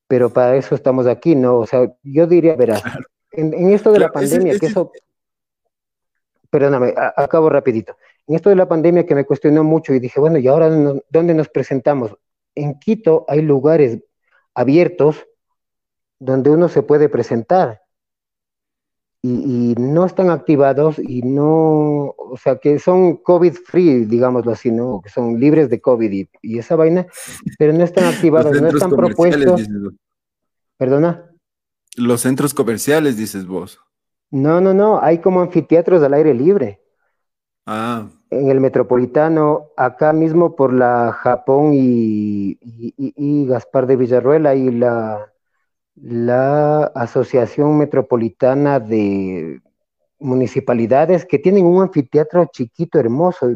Pero para eso estamos aquí, ¿no? O sea, yo diría, verás, en, esto de la pandemia, que eso... Perdóname, acabo rapidito. En esto de la pandemia que me cuestionó mucho y dije, bueno, ¿y ahora dónde nos presentamos? En Quito hay lugares abiertos donde uno se puede presentar y, no están activados y no, o sea, que son COVID free, digámoslo así, ¿no? Que son libres de COVID y, esa vaina, pero no están activados, no están propuestos. ¿Perdona? Los centros comerciales, dices vos. No, no, no, hay como anfiteatros al aire libre. Ah. En el metropolitano, acá mismo por la Japón y, Gaspar de Villarruela y la Asociación Metropolitana de Municipalidades que tienen un anfiteatro chiquito, hermoso.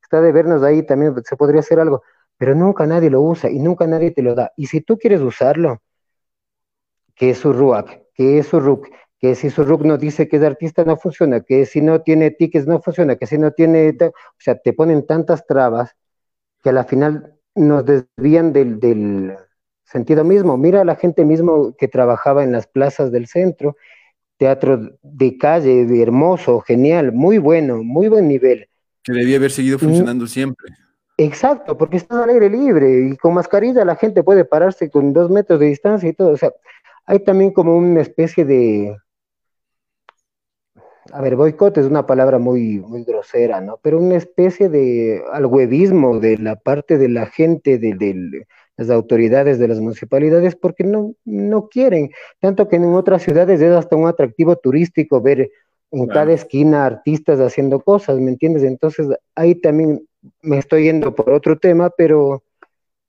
Está de vernos ahí también, se podría hacer algo, pero nunca nadie lo usa y nunca nadie te lo da. Y si tú quieres usarlo, que es su RUAC, que es su RUC, que si su RUC no dice que es artista no funciona, que si no tiene tickets no funciona, que si no tiene, o sea, te ponen tantas trabas que a la final nos desvían del, del sentido mismo. Mira a la gente mismo que trabajaba en las plazas del centro, teatro de calle, hermoso, genial, muy bueno, muy buen nivel. Que debía haber seguido funcionando siempre. Exacto, porque está al aire libre y con mascarilla la gente puede pararse con dos metros de distancia y todo. O sea, hay también como una especie de, a ver, boicot es una palabra muy, muy grosera, ¿no? Pero una especie de alhuevismo de la parte de la gente, de, de, las autoridades de las municipalidades porque no, no quieren. Tanto que en otras ciudades es hasta un atractivo turístico ver en cada esquina artistas haciendo cosas, ¿me entiendes? Entonces ahí también me estoy yendo por otro tema, pero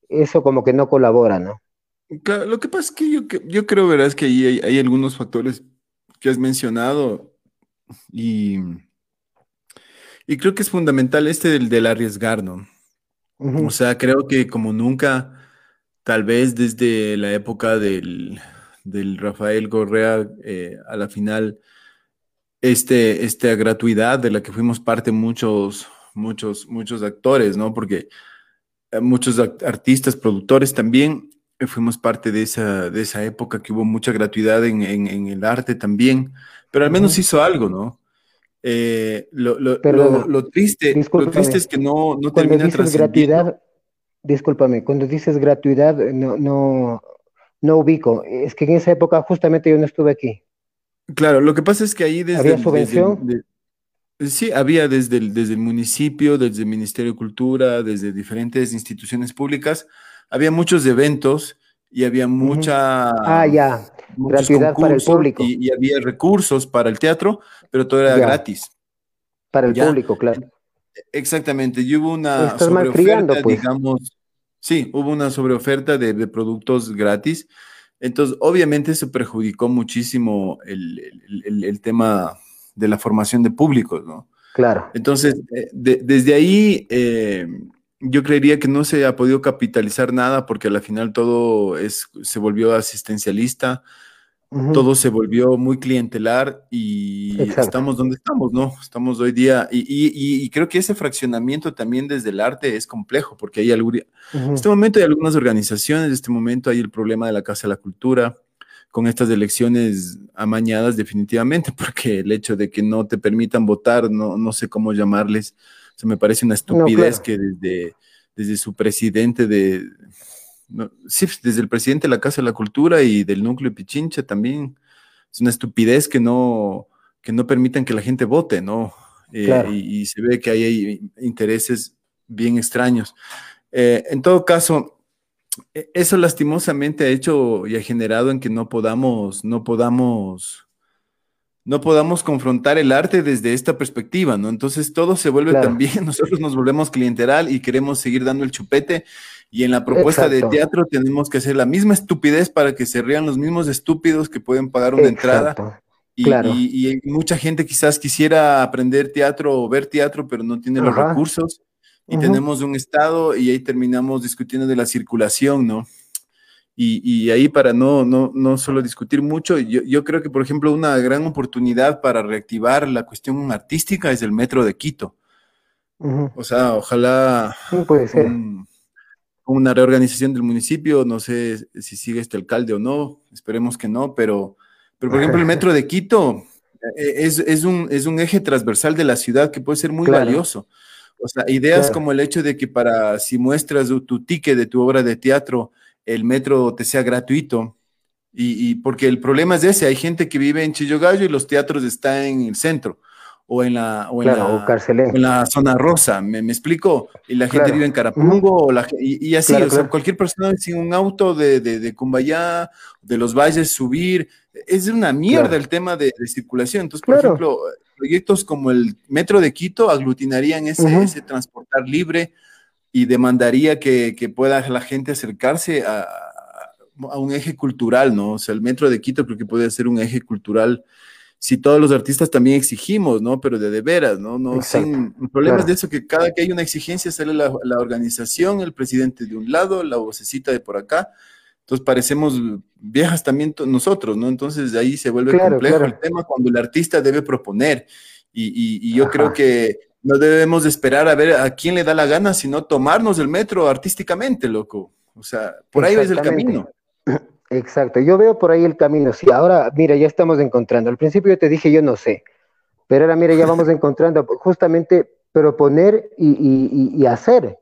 eso como que no colabora, ¿no? lo que pasa es que yo, yo creo, verás, que ahí hay, algunos factores que has mencionado y, y creo que es fundamental este del, del arriesgar, ¿no? O sea, creo que como nunca Tal vez desde la época del, Rafael Correa eh, a la final, este, esta gratuidad de la que fuimos parte muchos, muchos, muchos actores, ¿no? Porque eh, muchos artistas, productores también eh, fuimos parte de esa, de esa época que hubo mucha gratuidad en, el arte también, pero al menos hizo algo, ¿no? lo, triste, lo triste es que no, no termina gratuidad, discúlpame, cuando dices gratuidad, no, no, no ubico. Es que en esa época justamente yo no estuve aquí. Claro, lo que pasa es que ahí desde... ¿Había subvención? sí, había desde el, desde el municipio, desde el Ministerio de Cultura, desde diferentes instituciones públicas, había muchos eventos y había mucha... Ah, ya, gratuidad para el público. Y, había recursos para el teatro, pero todo era gratis. Para el público, claro. Exactamente, y hubo una sobreoferta, pues. digamos, Sí, hubo una sobreoferta de, de productos gratis. Entonces, obviamente se perjudicó muchísimo el, tema de la formación de públicos, ¿no? Claro. Entonces, eh, desde ahí, eh, yo creería que no se ha podido capitalizar nada porque al final todo es, se volvió asistencialista todo se volvió muy clientelar y estamos donde estamos, ¿no? Estamos hoy día y, creo que ese fraccionamiento también desde el arte es complejo porque hay en este momento hay algunas organizaciones, en este momento hay el problema de la Casa de la Cultura con estas elecciones amañadas definitivamente porque el hecho de que no te permitan votar, no, no sé cómo llamarles, se me parece una estupidez que desde, desde su presidente de sí, desde el presidente de la Casa de la Cultura y del núcleo Pichincha también. Es una estupidez que no, que no permitan que la gente vote, ¿no? Eh, y, se ve que hay intereses bien extraños. Eh, en todo caso, e, eso lastimosamente ha hecho y ha generado en que no podamos, no podamos, no podamos confrontar el arte desde esta perspectiva, ¿no? Entonces todo se vuelve también, nosotros nos volvemos clienteral y queremos seguir dando el chupete y en la propuesta de teatro tenemos que hacer la misma estupidez para que se rían los mismos estúpidos que pueden pagar una entrada. Y, y, mucha gente quizás quisiera aprender teatro o ver teatro, pero no tiene los recursos. Y tenemos un estado y ahí terminamos discutiendo de la circulación, ¿no? Y, y ahí para no, no, no solo discutir mucho, yo, yo, creo que, por ejemplo, una gran oportunidad para reactivar la cuestión artística es el metro de Quito. O sea, ojalá... puede ser una reorganización del municipio, no sé si sigue este alcalde o no, esperemos que no, pero, pero por ejemplo el metro de Quito eh, es, es, un, es un eje transversal de la ciudad que puede ser muy valioso. O sea, ideas como el hecho de que para si muestras tu, ticket de tu obra de teatro, el metro te sea gratuito. Y, y, porque el problema es ese, hay gente que vive en Chillogallo y los teatros están en el centro o en la, o en, la, zona rosa, ¿me, me explico? Y la gente vive en Carapungo, o la, y, así, o sea, cualquier persona sin un auto de, de, de, Cumbayá, de los valles, subir, es una mierda el tema de, circulación. Entonces, por ejemplo, proyectos como el Metro de Quito aglutinarían ese, ese transportar libre y demandaría que, que, pueda la gente acercarse a, a un eje cultural, ¿no? O sea, el Metro de Quito creo que puede ser un eje cultural si todos los artistas también exigimos, ¿no? Pero de de veras, ¿no? no sin, el problema es de eso, que cada que hay una exigencia sale la, organización, el presidente de un lado, la vocecita de por acá. Entonces parecemos viejas también nosotros, ¿no? Entonces de ahí se vuelve complejo el tema cuando el artista debe proponer. Y, yo creo que no debemos esperar a ver a quién le da la gana, sino tomarnos el metro artísticamente, loco. O sea, por ahí es el camino. Exacto, yo veo por ahí el camino. Sí, ahora, mira, ya estamos encontrando. Al principio yo te dije, yo no sé, pero ahora, mira, ya vamos encontrando justamente proponer y, y, hacer.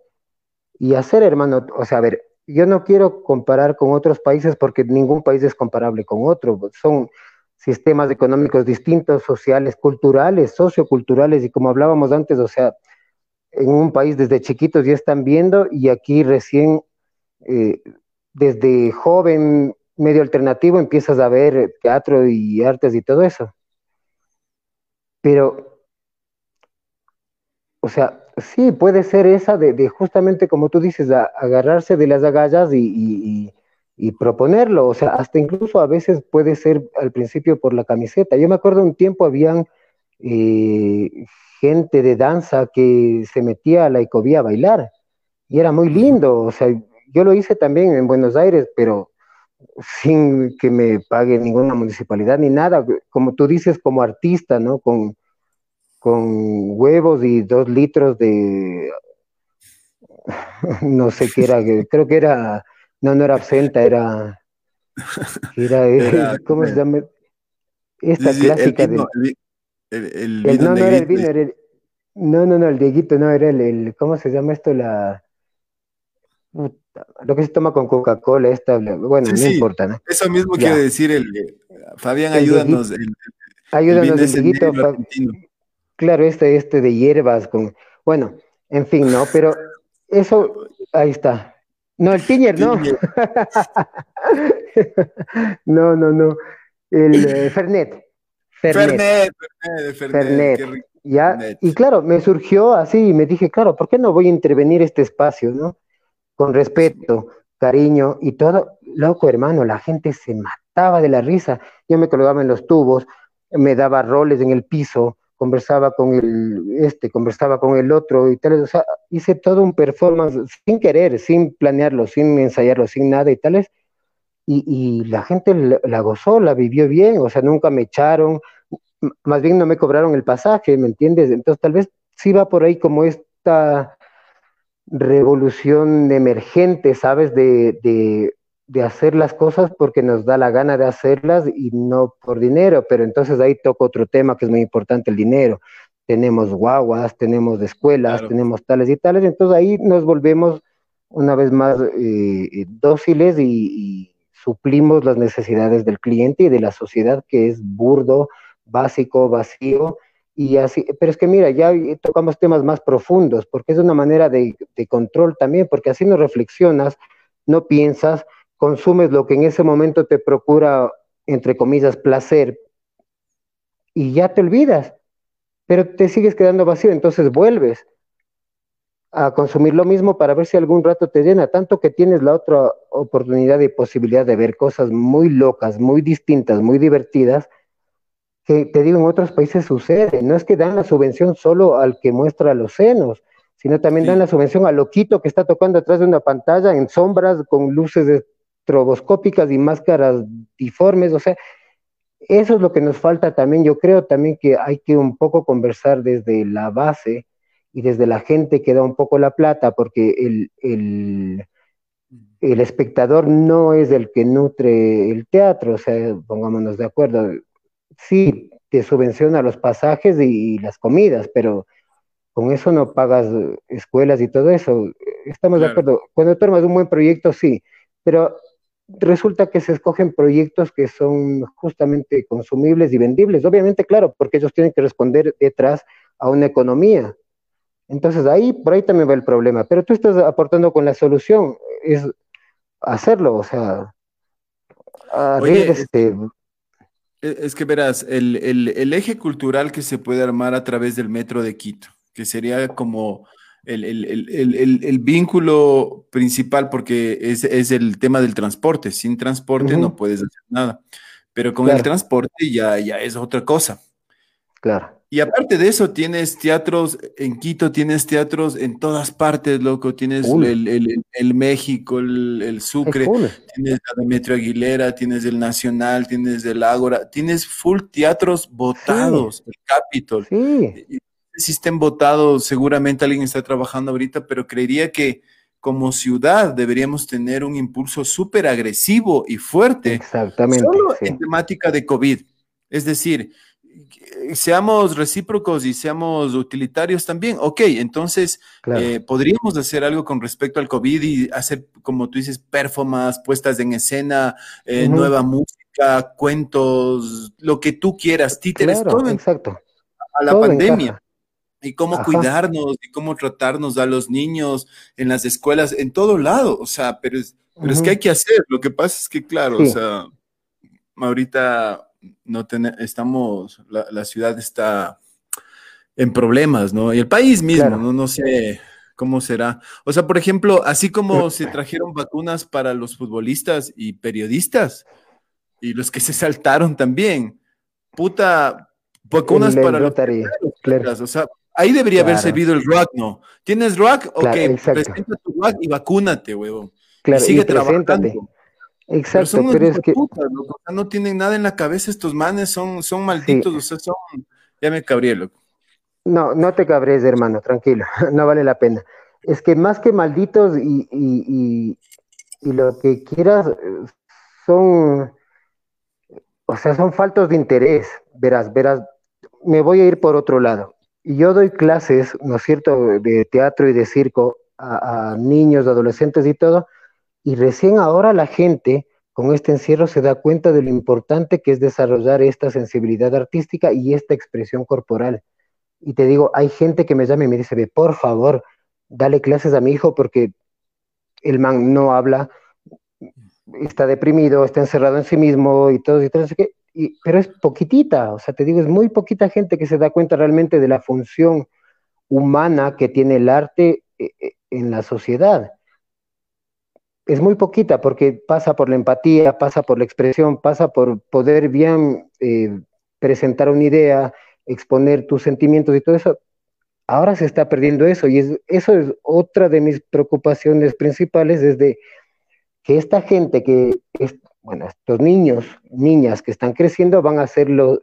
Y hacer, hermano, o sea, a ver, yo no quiero comparar con otros países porque ningún país es comparable con otro. Son sistemas económicos distintos, sociales, culturales, socioculturales, y como hablábamos antes, o sea, en un país desde chiquitos ya están viendo y aquí recién eh, desde joven, medio alternativo, empiezas a ver teatro y artes y todo eso. Pero, o sea, sí, puede ser esa de, justamente como tú dices, agarrarse de las agallas y, proponerlo. O sea, hasta incluso a veces puede ser al principio por la camiseta. Yo me acuerdo un tiempo habían eh, gente de danza que se metía a la ecovía a bailar y era muy lindo. O sea, yo lo hice también en Buenos Aires, pero sin que me pague ninguna municipalidad ni nada, como tú dices, como artista, ¿no? Con, con huevos y dos litros de, no sé qué era, creo que era, no, no era absenta, era, era, ¿cómo se llama? Esta clásica el vino, el, no, no era el vino, era el, no, no, no, el Dieguito, no, era el, ¿cómo se llama esto? La, lo que se toma con Coca-Cola, esta, bueno, no importa, ¿no? Eso mismo quiere decir el Fabián, ayúdanos. El, ayúdanos, el, Claro, este, este de hierbas, con, bueno, en fin, ¿no? Pero eso, ahí está. No, el Piñer, no. no, no, no. El eh, Fernet. Fernet. Fernet, Fernet, Fernet. Ya, y claro, me surgió así y me dije, claro, ¿por qué no voy a intervenir este espacio, no? con respeto, cariño y todo. Loco, hermano, la gente se mataba de la risa. Yo me colgaba en los tubos, me daba roles en el piso, conversaba con el este, conversaba con el otro y tal. O sea, hice todo un performance sin querer, sin planearlo, sin ensayarlo, sin nada y tales. Y, y la gente la, gozó, la vivió bien, o sea, nunca me echaron, más bien no me cobraron el pasaje, ¿me entiendes? Entonces tal vez sí va por ahí como esta revolución emergente, ¿sabes? De, hacer las cosas porque nos da la gana de hacerlas y no por dinero, pero entonces ahí toca otro tema que es muy importante, el dinero. Tenemos guaguas, tenemos escuelas, tenemos tales y tales, entonces ahí nos volvemos una vez más eh, dóciles y, suplimos las necesidades del cliente y de la sociedad que es burdo, básico, vacío y así, pero es que mira, ya tocamos temas más profundos, porque es una manera de, de control también, porque así no reflexionas, no piensas, consumes lo que en ese momento te procura, entre comillas, placer, y ya te olvidas, pero te sigues quedando vacío, entonces vuelves a consumir lo mismo para ver si algún rato te llena, tanto que tienes la otra oportunidad y posibilidad de ver cosas muy locas, muy distintas, muy divertidas, que te digo, en otros países sucede. No es que dan la subvención solo al que muestra los senos, sino también dan la subvención al loquito que está tocando atrás de una pantalla en sombras con luces estroboscópicas y máscaras diformes. O sea, eso es lo que nos falta también. Yo creo también que hay que un poco conversar desde la base y desde la gente que da un poco la plata, porque el, el, el espectador no es el que nutre el teatro, o sea, pongámonos de acuerdo sí, te subvenciona los pasajes y, las comidas, pero con eso no pagas escuelas y todo eso. Estamos de acuerdo. Cuando tomas un buen proyecto, sí, pero resulta que se escogen proyectos que son justamente consumibles y vendibles. Obviamente, claro, porque ellos tienen que responder detrás a una economía. Entonces, ahí, por ahí también va el problema. Pero tú estás aportando con la solución, es hacerlo, o sea, este, e, es que verás, el, eje cultural que se puede armar a través del metro de Quito, que sería como el, vínculo principal, porque es, el tema del transporte. Sin transporte no puedes hacer nada, pero con el transporte ya, ya es otra cosa. Claro. Y aparte de eso, tienes teatros en Quito, tienes teatros en todas partes, loco. Tienes el, México, el, Sucre, tienes la Demetrio Aguilera, tienes el Nacional, tienes el Ágora, tienes full teatros votados, el Capitol. Sí. Si estén votados, seguramente alguien está trabajando ahorita, pero creería que como ciudad deberíamos tener un impulso súper agresivo y fuerte. Exactamente. Solo en temática de COVID. Es decir, seamos recíprocos y seamos utilitarios también. Ok, entonces eh, podríamos hacer algo con respecto al COVID y hacer, como tú dices, performance, puestas en escena, eh, nueva música, cuentos, lo que tú quieras, títeres, todo exacto. a la pandemia. Y cómo cuidarnos y cómo tratarnos a los niños en las escuelas, en todo lado. O sea, pero es, pero es que hay que hacer. Lo que pasa es que, claro, o sea, ahorita no estamos, la, ciudad está en problemas, ¿no? Y el país mismo, ¿no? No sé cómo será. O sea, por ejemplo, así como se trajeron vacunas para los futbolistas y periodistas, y los que se saltaron también, puta, vacunas para los periodistas, o sea, ahí debería haber servido el RUAC, ¿no? ¿Tienes RUAC? Ok, presenta tu RUAC y vacúnate, huevón. Claro, y sigue trabajando. Exacto, pero, es que. no tienen nada en la cabeza estos manes, son, son malditos, o sea, son. Ya me cabré, loco. No, no te cabres, hermano, tranquilo, no vale la pena. Es que más que malditos y, y, y, lo que quieras, son. O sea, son faltos de interés, verás, verás. Me voy a ir por otro lado. Y yo doy clases, ¿no es cierto?, de teatro y de circo a, niños, adolescentes y todo y recién ahora la gente con este encierro se da cuenta de lo importante que es desarrollar esta sensibilidad artística y esta expresión corporal. Y te digo, hay gente que me llama y me dice, por favor, dale clases a mi hijo porque el man no habla, está deprimido, está encerrado en sí mismo y todo, y todo eso. Y, pero es poquitita, o sea, te digo, es muy poquita gente que se da cuenta realmente de la función humana que tiene el arte eh, eh, en la sociedad es muy poquita porque pasa por la empatía, pasa por la expresión, pasa por poder bien eh, presentar una idea, exponer tus sentimientos y todo eso. Ahora se está perdiendo eso y es, eso es otra de mis preocupaciones principales desde que esta gente que, es, bueno, estos niños, niñas que están creciendo van a ser los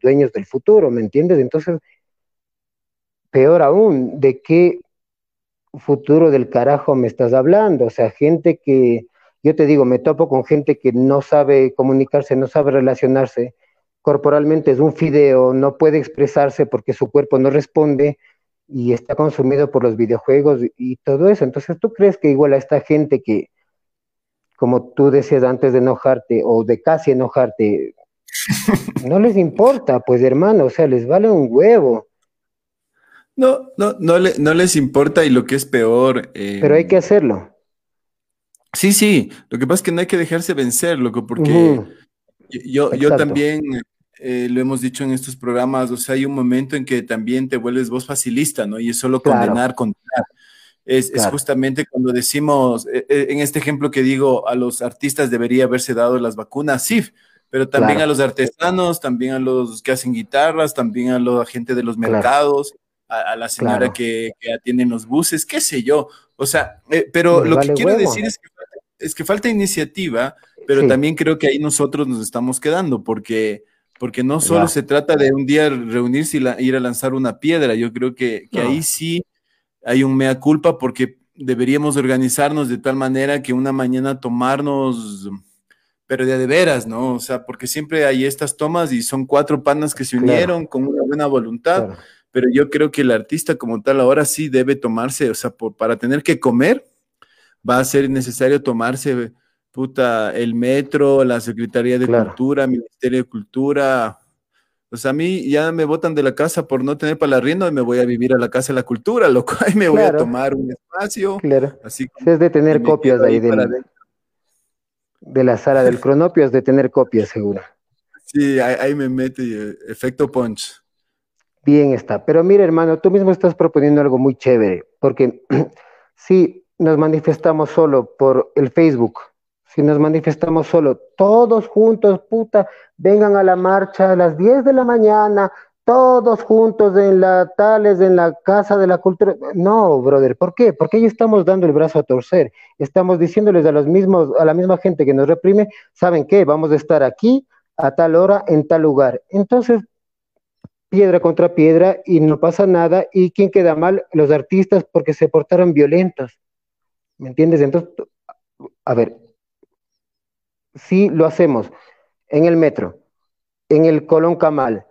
dueños del futuro, ¿me entiendes? Entonces, peor aún, de qué futuro del carajo me estás hablando? O sea, gente que, yo te digo, me topo con gente que no sabe comunicarse, no sabe relacionarse, corporalmente es un fideo, no puede expresarse porque su cuerpo no responde y está consumido por los videojuegos y todo eso. Entonces, ¿tú crees que igual a esta gente que, como tú decías antes de enojarte o de casi enojarte, No les importa, pues hermano, o sea, les vale un huevo. No, no, no, no les importa y lo que es peor. Pero hay que hacerlo. Sí, sí, lo que pasa es que no hay que dejarse vencer, loco, porque yo, yo también eh, lo hemos dicho en estos programas, o sea, hay un momento en que también te vuelves voz facilista, ¿no? Y es solo condenar, condenar. Es, justamente cuando decimos, eh, eh, en este ejemplo que digo, a los artistas debería haberse dado las vacunas, sí, pero también a los artesanos, también a los que hacen guitarras, también a la gente de los mercados, a, la señora que, que, atiende los buses, qué sé yo. O sea, pero lo que quiero decir es que es que falta iniciativa, pero también creo que ahí nosotros nos estamos quedando, porque, porque no solo se trata de un día reunirse y ir a lanzar una piedra, yo creo que, ahí sí hay un mea culpa, porque deberíamos organizarnos de tal manera que una mañana tomarnos, pero de, de veras, ¿no? O sea, porque siempre hay estas tomas y son cuatro panas que se unieron con una buena voluntad, pero yo creo que el artista como tal ahora sí debe tomarse, o sea, por, para tener que comer va a ser necesario tomarse puta, el metro, la Secretaría de Cultura, Ministerio de Cultura. Pues a mí ya me botan de la casa por no tener para la rienda y me voy a vivir a la Casa de la Cultura, loco. Ahí me voy a tomar un espacio. Claro. Así es de tener copias ahí, de, de la sala del cronopio, es de tener copias, seguro. Sí, ahí, me mete eh, efecto punch. Bien está. Pero mira, hermano, tú mismo estás proponiendo algo muy chévere, porque sí, nos manifestamos solo por el Facebook, si nos manifestamos solo, todos juntos, puta, vengan a la marcha a las 10 de la mañana, todos juntos en la tales, en la casa de la cultura. No, brother, ¿por qué? Porque ahí estamos dando el brazo a torcer. Estamos diciéndoles a los mismos, a la misma gente que nos reprime, ¿saben qué? Vamos a estar aquí a tal hora, en tal lugar. Entonces, piedra contra piedra y no pasa nada. ¿Y quién queda mal? Los artistas porque se portaron violentos. ¿Me entiendes? Entonces, a ver, si lo hacemos. En el metro, en el Colón Camal,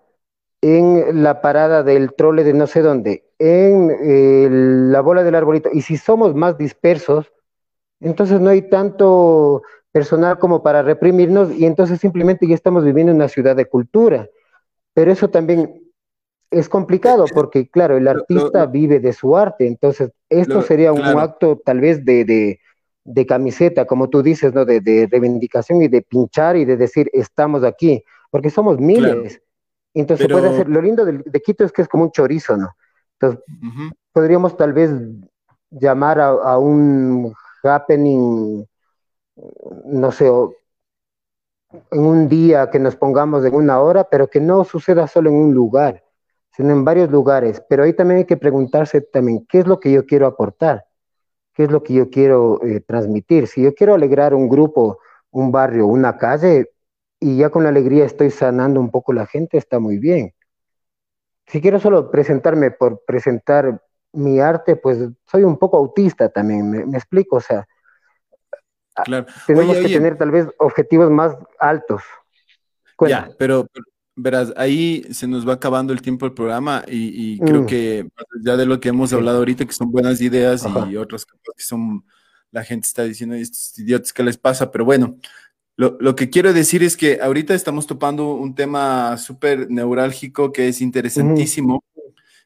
en la parada del trole de no sé dónde, en la bola del arbolito, y si somos más dispersos, entonces no hay tanto personal como para reprimirnos y entonces simplemente ya estamos viviendo en una ciudad de cultura. Pero eso también es complicado porque, claro, el artista vive de su arte, entonces esto sería un acto tal vez de, camiseta, como tú dices, ¿no? De, reivindicación y de pinchar y de decir, estamos aquí, porque somos miles. Entonces puede ser, lo lindo de, Quito es que es como un chorizo, ¿no? Entonces, podríamos tal vez llamar a, a, un happening, no sé, en un día que nos pongamos en una hora, pero que no suceda solo en un lugar sino en varios lugares. Pero ahí también hay que preguntarse también, ¿qué es lo que yo quiero aportar? ¿Qué es lo que yo quiero eh, transmitir? Si yo quiero alegrar un grupo, un barrio, una calle, y ya con la alegría estoy sanando un poco la gente, está muy bien. Si quiero solo presentarme por presentar mi arte, pues soy un poco autista también, me, explico, o sea, tenemos que tener tal vez objetivos más altos. Ya, pero, Verás, ahí se nos va acabando el tiempo del programa y, creo mm. que ya de lo que hemos hablado ahorita, que son buenas ideas y otras cosas que son, la gente está diciendo, estos idiotas, ¿qué les pasa? Pero bueno, lo, que quiero decir es que ahorita estamos topando un tema súper neurálgico que es interesantísimo,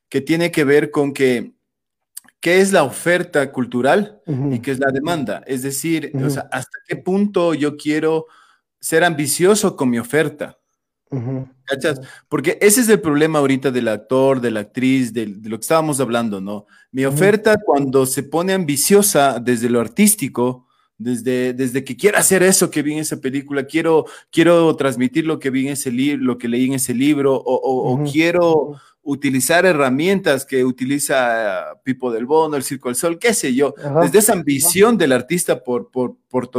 que tiene que ver con que, qué es la oferta cultural y qué es la demanda. Es decir, hasta qué punto yo quiero ser ambicioso con mi oferta. ¿Cachas? Porque ese es el problema ahorita del actor, de la actriz, de, lo que estábamos hablando, ¿no? Mi oferta cuando se pone ambiciosa desde lo artístico, desde, desde que quiero hacer eso que vi en esa película, quiero, quiero transmitir lo que vi en ese libro, lo que leí en ese libro, o, quiero utilizar herramientas que utiliza Pipo del Bono, el Circo del Sol, qué sé yo, desde esa ambición del artista por, por, por,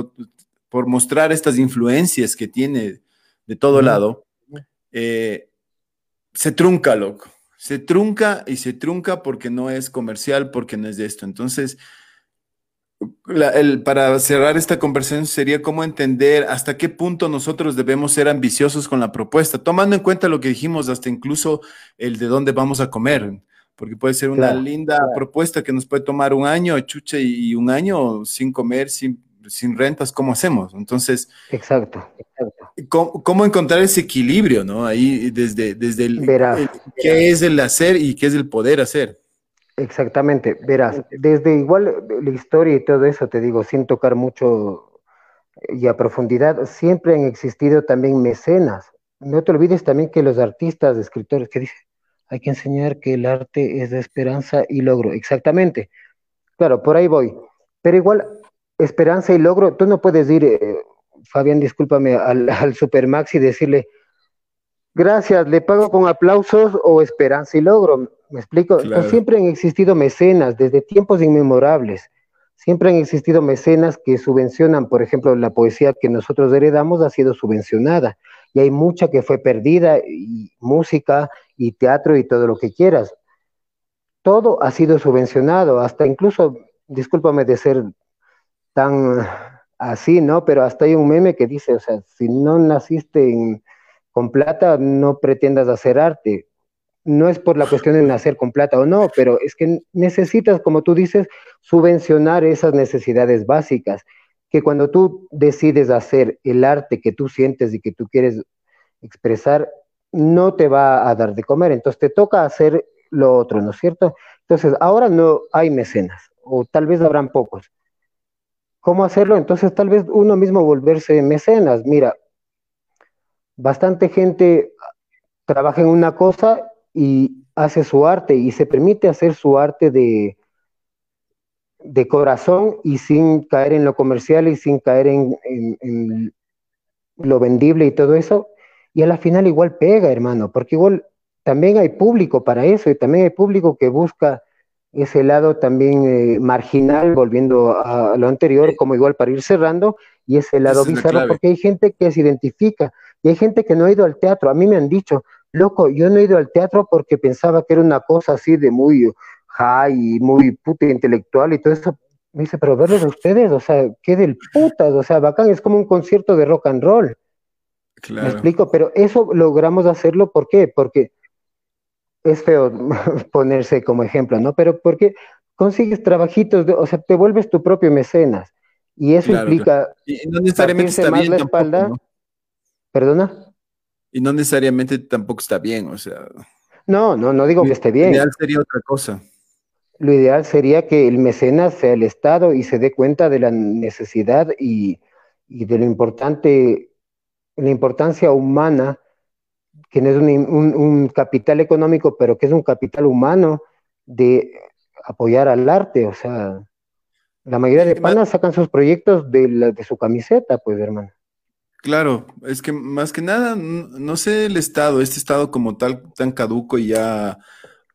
por mostrar estas influencias que tiene de todo lado, eh, se trunca, loco. Se trunca y se trunca porque no es comercial, porque no es de esto. Entonces, para cerrar esta conversación sería cómo entender hasta qué punto nosotros debemos ser ambiciosos con la propuesta, tomando en cuenta lo que dijimos, hasta incluso el de dónde vamos a comer, porque puede ser una linda propuesta que nos puede tomar un año, chuche, y un año sin comer, sin, sin rentas, ¿cómo hacemos? Entonces, exacto, exacto. cómo, encontrar ese equilibrio, ¿no? Ahí desde, desde el, qué es el hacer y qué es el poder hacer. Exactamente, verás, desde igual la historia y todo eso, te digo, sin tocar mucho y a profundidad, siempre han existido también mecenas. No te olvides también que los artistas, escritores, que dicen, hay que enseñar que el arte es de esperanza y logro. Exactamente. Claro, por ahí voy. Pero igual, esperanza y logro, tú no puedes ir, eh, Fabián, discúlpame, al, al Supermax y decirle, gracias, le pago con aplausos o esperanza y logro. ¿Me explico? siempre han existido mecenas desde tiempos inmemorables. Siempre han existido mecenas que subvencionan, por ejemplo, la poesía que nosotros heredamos ha sido subvencionada y hay mucha que fue perdida, y música y teatro y todo lo que quieras. Todo ha sido subvencionado, hasta incluso, discúlpame de ser tan así, ¿no? Pero hasta hay un meme que dice, o sea, si no naciste con plata, no pretendas hacer arte. No es por la cuestión de nacer con plata o no, pero es que necesitas, como tú dices, subvencionar esas necesidades básicas, que cuando tú decides hacer el arte que tú sientes y que tú quieres expresar, no te va a dar de comer, entonces te toca hacer lo otro, ¿no es cierto? Entonces, ahora no hay mecenas, o tal vez habrán pocos, ¿Cómo hacerlo? Entonces tal vez uno mismo volverse mecenas. Mira, bastante gente trabaja en una cosa y hace su arte y se permite hacer su arte de, de corazón y sin caer en lo comercial y sin caer en, en lo vendible y todo eso. Y a la final igual pega, hermano, porque igual también hay público para eso y también hay público que busca ese lado también eh, marginal, volviendo a, lo anterior, como igual para ir cerrando, y ese lado bizarro, porque hay gente que se identifica y hay gente que no ha ido al teatro. A mí me han dicho, loco, yo no he ido al teatro porque pensaba que era una cosa así de muy high y muy puta intelectual y todo eso. Me dice, pero verlos a ustedes, o sea, qué del putas, o sea, bacán, es como un concierto de rock and roll. Me explico, pero eso logramos hacerlo, ¿por qué? Porque es feo ponerse como ejemplo, ¿no? Pero porque consigues trabajitos, o sea, te vuelves tu propio mecenas. Y eso implica y no necesariamente está bien la espalda. ¿Perdona? Y no necesariamente tampoco está bien, o sea. No, no, no digo que esté bien. Lo ideal sería otra cosa. Lo ideal sería que el mecenas sea el Estado y se dé cuenta de la necesidad y, y de lo importante, la importancia humana que no es un, capital económico, pero que es un capital humano de apoyar al arte. O sea, la mayoría de panas sacan sus proyectos de, de su camiseta, pues, hermano. Claro, es que más que nada, no sé el Estado, este Estado como tal, tan caduco y ya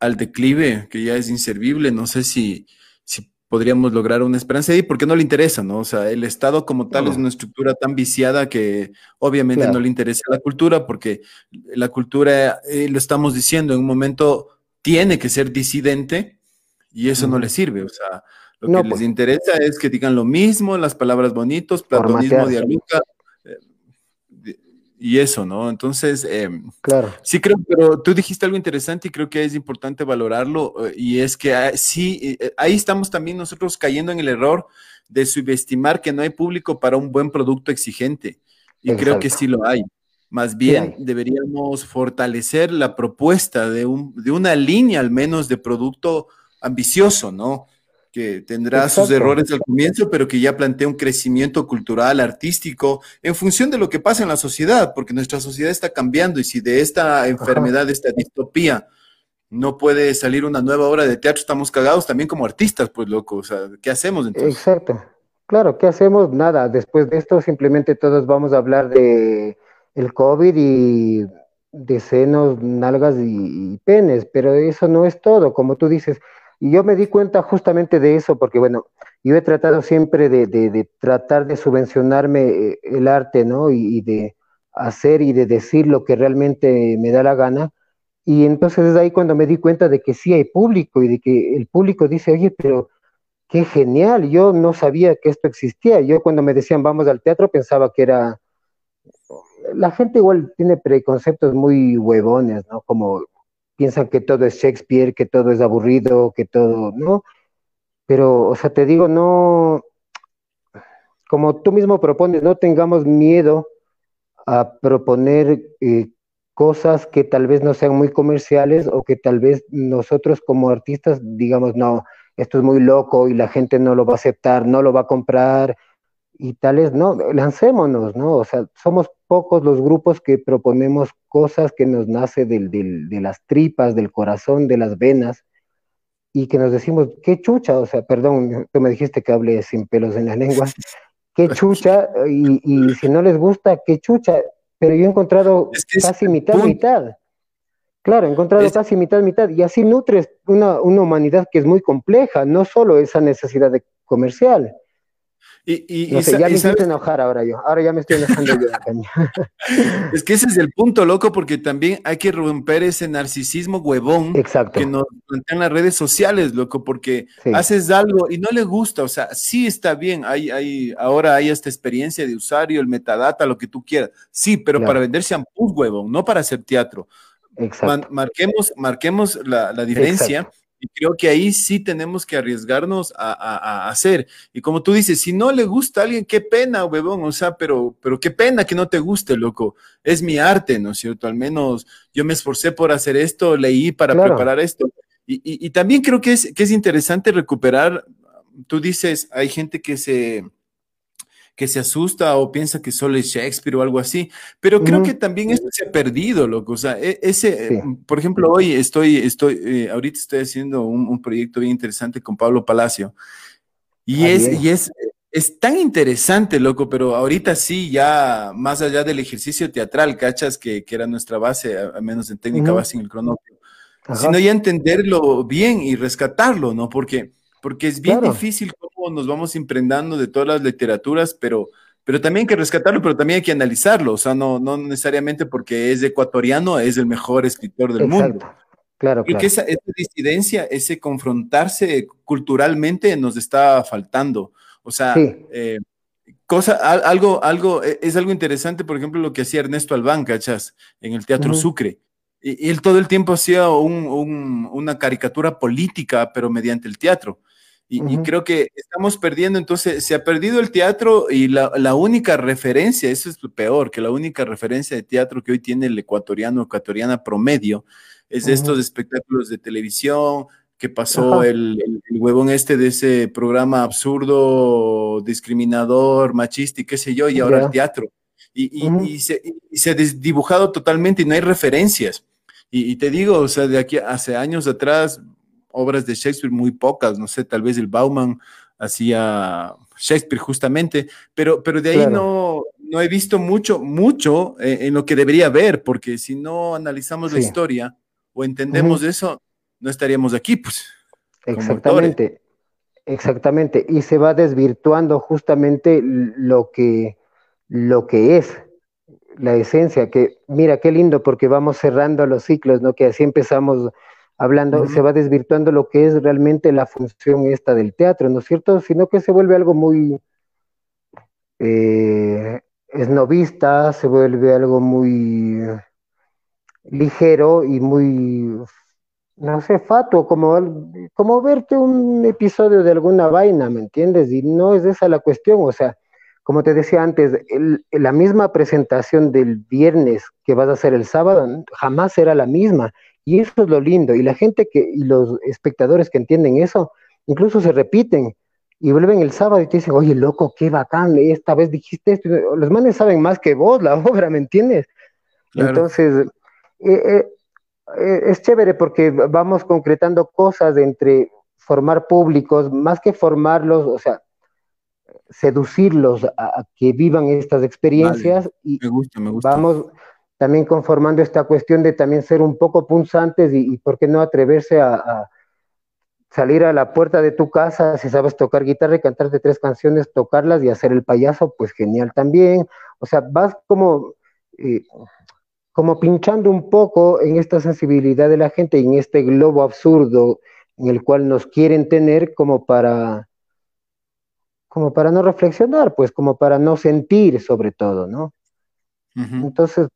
al declive, que ya es inservible, no sé si podríamos lograr una esperanza ahí, porque no le interesa, ¿no? O sea, el Estado como tal es una estructura tan viciada que obviamente no le interesa la cultura, porque la cultura, eh, lo estamos diciendo, en un momento tiene que ser disidente y eso no le sirve, o sea, lo que les pues. interesa es que digan lo mismo, las palabras bonitos, platonismo, dialuca, y eso, ¿no? Entonces, em, claro. Sí creo, pero tú dijiste algo interesante y creo que es importante valorarlo eh, y es que ah, sí, eh, ahí estamos también nosotros cayendo en el error de subestimar que no hay público para un buen producto exigente y creo que sí lo hay. Más bien deberíamos fortalecer la propuesta de, un, de una línea al menos de producto ambicioso, ¿no? Que tendrá sus errores al comienzo, pero que ya plantea un crecimiento cultural, artístico, en función de lo que pasa en la sociedad, porque nuestra sociedad está cambiando y si de esta enfermedad, de esta distopía, no puede salir una nueva obra de teatro, estamos cagados también como artistas, pues loco, o sea, ¿qué hacemos entonces? Exacto. Claro, ¿qué hacemos? Nada, después de esto simplemente todos vamos a hablar de el COVID y de senos, nalgas y penes, pero eso no es todo, como tú dices, y yo me di cuenta justamente de eso, porque bueno, yo he tratado siempre de, tratar de subvencionarme eh, el arte, ¿no? Y, de hacer y de decir lo que realmente me da la gana. Y entonces es ahí cuando me di cuenta de que sí hay público y de que el público dice, oye, pero qué genial, yo no sabía que esto existía. Yo cuando me decían vamos al teatro pensaba que era... La gente igual tiene preconceptos muy huevones, ¿no? Como piensan que todo es Shakespeare, que todo es aburrido, que todo, ¿no? Pero, o sea, te digo, no, como tú mismo propones, no tengamos miedo a proponer eh, cosas que tal vez no sean muy comerciales o que tal vez nosotros como artistas digamos, no, esto es muy loco y la gente no lo va a aceptar, no lo va a comprar y tales, no, lancémonos, ¿no? O sea, somos pocos los grupos que proponemos cosas que nos nace del, de las tripas, del corazón, de las venas y que nos decimos, qué chucha, o sea, perdón, tú me dijiste que hable sin pelos en la lengua, qué chucha, y, y si no les gusta, qué chucha, pero yo he encontrado casi mitad, mitad. Claro, he encontrado casi mitad, mitad, y así nutres una, una humanidad que es muy compleja, no solo esa necesidad de comercial. Y, no sé, ya me hiciste enojar ahora yo. Ahora ya me estoy enojando yo. es que ese es el punto, loco, porque también hay que romper ese narcisismo huevón que nos plantean las redes sociales, loco, porque haces algo y no le gusta. O sea, sí está bien. Hay, hay, ahora hay esta experiencia de usuario, el metadata, lo que tú quieras. Sí, pero para vender shampoo, huevón, no para hacer teatro. Exacto. marquemos, marquemos la, la diferencia. Y creo que ahí sí tenemos que arriesgarnos a, hacer. Y como tú dices, si no le gusta a alguien, qué pena, huevón, o sea, pero, pero qué pena que no te guste, loco. Es mi arte, ¿no es cierto? Al menos yo me esforcé por hacer esto, leí para preparar esto. Y, también creo que es, que es interesante recuperar, tú dices, hay gente que se, que se asusta o piensa que solo es Shakespeare o algo así, pero creo que también eso se ha perdido, loco. O sea, e, ese, por ejemplo, hoy estoy, estoy, eh, ahorita estoy haciendo un, proyecto bien interesante con Pablo Palacio y ah, es, y es, es tan interesante, loco, pero ahorita sí, ya más allá del ejercicio teatral, cachas, que, que era nuestra base, al menos en técnica base en el cronómetro, sino ya entenderlo bien y rescatarlo, ¿no? Porque porque es bien difícil cómo nos vamos imprendando de todas las literaturas, pero, pero también hay que rescatarlo, pero también hay que analizarlo, o sea, no, no necesariamente porque es ecuatoriano es el mejor escritor del mundo. Claro, Creo que esa, esa, disidencia, ese confrontarse culturalmente nos está faltando. O sea, eh, cosa, algo, algo, e, es algo interesante, por ejemplo, lo que hacía Ernesto Albán, ¿cachas? En el Teatro Sucre. Y, él todo el tiempo hacía una caricatura política, pero mediante el teatro. Y, creo que estamos perdiendo, entonces se ha perdido el teatro y la, única referencia, eso es lo peor, que la única referencia de teatro que hoy tiene el ecuatoriano, ecuatoriana promedio, es estos espectáculos de televisión, que pasó el, huevón este de ese programa absurdo, discriminador, machista y qué sé yo, y ahora el teatro. Y, se, ha desdibujado totalmente y no hay referencias. Y, te digo, o sea, de aquí hace años atrás, obras de Shakespeare muy pocas, no sé, tal vez el Bauman hacía Shakespeare justamente, pero, pero de ahí no, no he visto mucho, mucho eh, en lo que debería ver, porque si no analizamos la historia o entendemos eso, no estaríamos aquí, pues. Exactamente, exactamente. Y se va desvirtuando justamente lo que, lo que es la esencia, que mira, qué lindo, porque vamos cerrando los ciclos, ¿no? Que así empezamos hablando, se va desvirtuando lo que es realmente la función esta del teatro, ¿no es cierto? Sino que se vuelve algo muy eh, esnovista, se vuelve algo muy ligero y muy, no sé, fatuo, como, como verte un episodio de alguna vaina, ¿me entiendes? Y no es esa la cuestión, o sea, como te decía antes, la misma presentación del viernes que vas a hacer el sábado jamás será la misma. Y eso es lo lindo. Y la gente que, y los espectadores que entienden eso, incluso se repiten y vuelven el sábado y te dicen, oye, loco, qué bacán, esta vez dijiste esto. Los manes saben más que vos la obra, ¿me entiendes? Entonces, eh, eh, eh, es chévere porque vamos concretando cosas entre formar públicos, más que formarlos, o sea, seducirlos a, que vivan estas experiencias y me gusta, me gusta. vamos también conformando esta cuestión de también ser un poco punzantes y, por qué no atreverse a, salir a la puerta de tu casa, si sabes tocar guitarra y cantarte tres canciones, tocarlas y hacer el payaso, pues genial también. O sea, vas como, eh, como pinchando un poco en esta sensibilidad de la gente y en este globo absurdo en el cual nos quieren tener como para como para no reflexionar, pues como para no sentir sobre todo, ¿no? Entonces,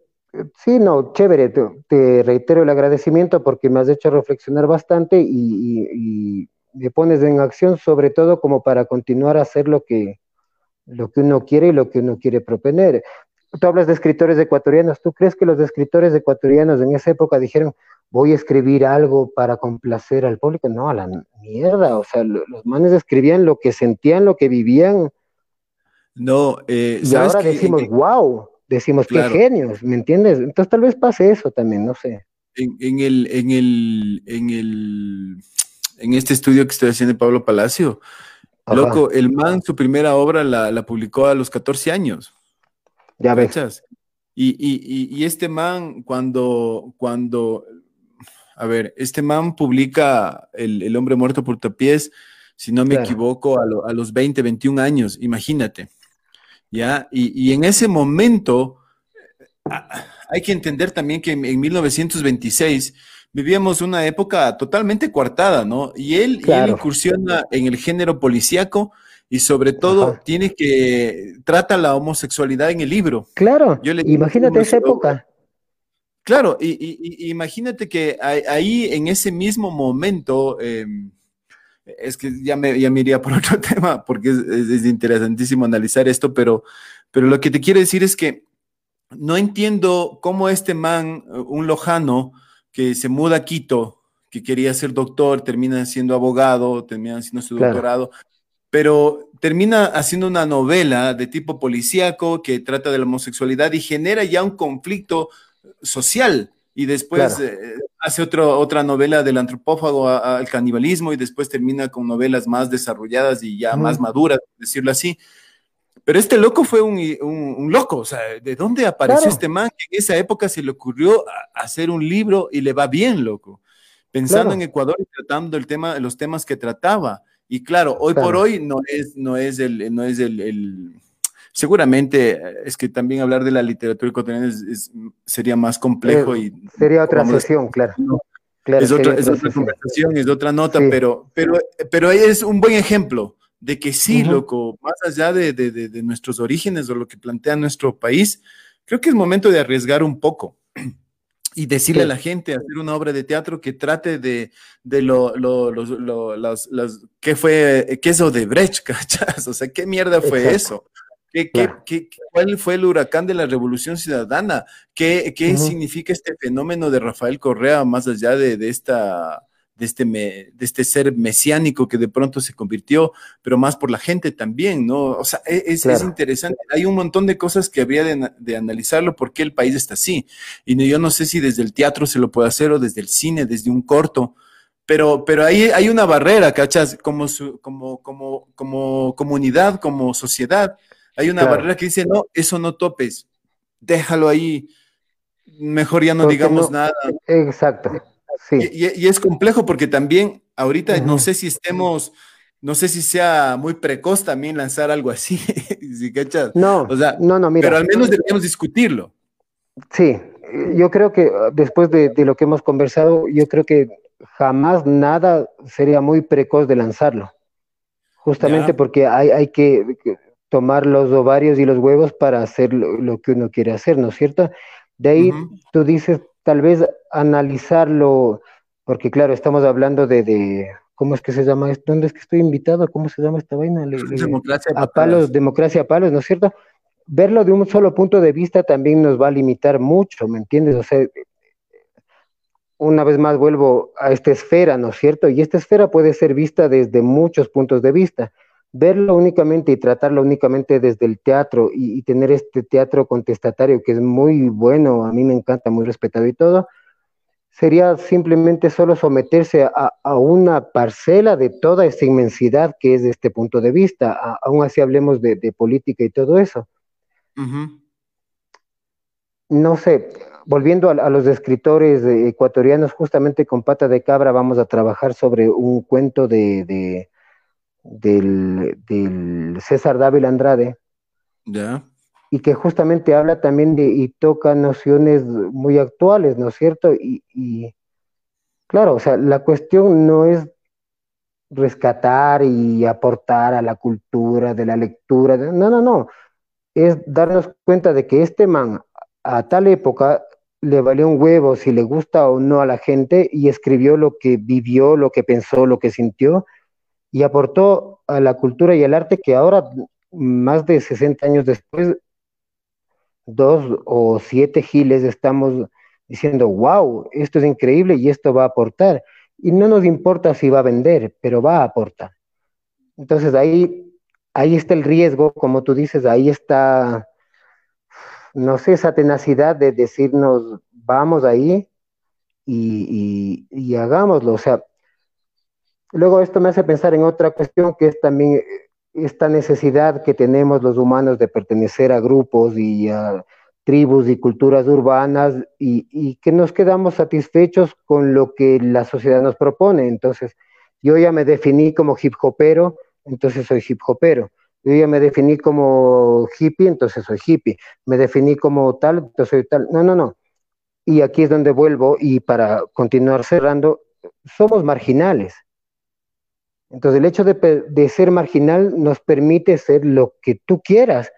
Sí, no, chévere, te, reitero el agradecimiento porque me has hecho reflexionar bastante y, me pones en acción sobre todo como para continuar a hacer lo que, lo que uno quiere y lo que uno quiere proponer. tú hablas de escritores ecuatorianos, ¿tú crees que los escritores ecuatorianos en esa época dijeron, voy a escribir algo para complacer al público? No, a la mierda, o sea, los manes escribían lo que sentían, lo que vivían. No, eh, y ahora decimos, wow, decimos, qué genios, ¿me entiendes? Entonces tal vez pase eso también, no sé. En, el, en el, en el, en este estudio que estoy haciendo de Pablo Palacio, loco, el man, su primera obra la, la publicó a los 14 años. Ya ves. Y, y, y, este man, cuando, cuando, a ver, este man publica El, el hombre muerto por tapiés, si no me equivoco, a, a, los 20, 21 años, imagínate. ¿Ya? Y, y en ese momento, hay que entender también que en, 1926 vivíamos una época totalmente coartada, ¿no? Y él, y él incursiona en el género policíaco y sobre todo tiene que trata la homosexualidad en el libro. Claro, imagínate esa época. Claro, y, imagínate que ahí en ese mismo momento, em, es que ya me, ya me iría por otro tema, porque es, interesantísimo analizar esto, pero, pero lo que te quiero decir es que no entiendo cómo este man, un lojano, que se muda a Quito, que quería ser doctor, termina siendo abogado, termina haciendo su doctorado, pero termina haciendo una novela de tipo policíaco que trata de la homosexualidad y genera ya un conflicto social. Y después eh, hace otra novela del antropófago al canibalismo y después termina con novelas más desarrolladas y ya más maduras, decirlo así. Pero este loco fue un, loco, o sea, ¿de dónde apareció este man que en esa época se le ocurrió hacer un libro y le va bien, loco? Pensando en Ecuador y tratando el tema, los temas que trataba. Y claro, hoy por hoy no es, no es el, no es el, seguramente eh, es que también hablar de la literatura ecuatoriana sería más complejo y sería otra sesión, claro. es otra, conversación, es otra nota, pero, pero, pero es un buen ejemplo de que sí, loco, más allá de, de, de, nuestros orígenes o lo que plantea nuestro país, creo que es momento de arriesgar un poco y decirle a la gente, hacer una obra de teatro que trate de, de lo, lo, lo, las, las, ¿qué fue, qué es Odebrecht, cachas? O sea, ¿qué mierda fue eso? ¿Qué, qué, cuál fue el huracán de la Revolución Ciudadana? ¿Qué, qué significa este fenómeno de Rafael Correa más allá de, de esta de este, de este ser mesiánico que de pronto se convirtió, pero más por la gente también, ¿no? O sea, e, es, es interesante. Hay un montón de cosas que habría de, de, analizarlo, por qué el país está así. Y yo no sé si desde el teatro se lo puede hacer o desde el cine, desde un corto. Pero, pero ahí hay una barrera, ¿cachas? Como, como, como, como comunidad, como sociedad, hay una barrera que dice, no, eso no topes, déjalo ahí, mejor ya no digamos nada. Exacto. Y, es complejo porque también ahorita no sé si estemos, no sé si sea muy precoz también lanzar algo así, ¿sí cachas? No, o sea, no, no, mira. Pero al menos deberíamos discutirlo. Sí, yo creo que ah, después de, lo que hemos conversado, yo creo que jamás nada sería muy precoz de lanzarlo. Justamente porque hay, hay que tomar los ovarios y los huevos para hacer lo, que uno quiere hacer, ¿no es cierto? De ahí tú dices, tal vez analizarlo, porque claro, estamos hablando de, ¿cómo es que se llama esto? ¿Dónde es que estoy invitado? ¿Cómo se llama esta vaina? democracia a palos, democracia a palos, ¿no es cierto? Verlo de un solo punto de vista también nos va a limitar mucho, ¿me entiendes? O sea, una vez más vuelvo a esta esfera, ¿no es cierto? Y esta esfera puede ser vista desde muchos puntos de vista verlo únicamente y tratarlo únicamente desde el teatro y, tener este teatro contestatario que es muy bueno, a mí me encanta, muy respetado y todo, sería simplemente solo someterse a, una parcela de toda esta inmensidad que es de este punto de vista, aún así hablemos de, política y todo eso. No sé, volviendo a, los escritores ecuatorianos, justamente con Pata de Cabra vamos a trabajar sobre un cuento de del, César Dávila Andrade. Ya. Y que justamente habla también de, y toca nociones muy actuales, ¿no es cierto? Y, claro, o sea, la cuestión no es rescatar y aportar a la cultura de la lectura, no, no, no, es darnos cuenta de que este man a tal época le valió un huevo si le gusta o no a la gente y escribió lo que vivió, lo que pensó, lo que sintió y aportó a la cultura y al arte que ahora, más de 60 años después, dos o siete giles estamos diciendo, wow, esto es increíble y esto va a aportar. Y no nos importa si va a vender, pero va a aportar. Entonces ahí, ahí está el riesgo, como tú dices, ahí está, no sé, esa tenacidad de decirnos, vamos ahí y, y hagámoslo. O sea, luego esto me hace pensar en otra cuestión que es también esta necesidad que tenemos los humanos de pertenecer a grupos y a tribus y culturas urbanas y, que nos quedamos satisfechos con lo que la sociedad nos propone. Entonces, yo ya me definí como hip hopero, entonces soy hip hopero. Yo ya me definí como hippie, entonces soy hippie. Me definí como tal, entonces soy tal. No, no, no. Y aquí es donde vuelvo y para continuar cerrando, somos marginales. Entonces el hecho de, ser marginal nos permite ser lo que tú quieras,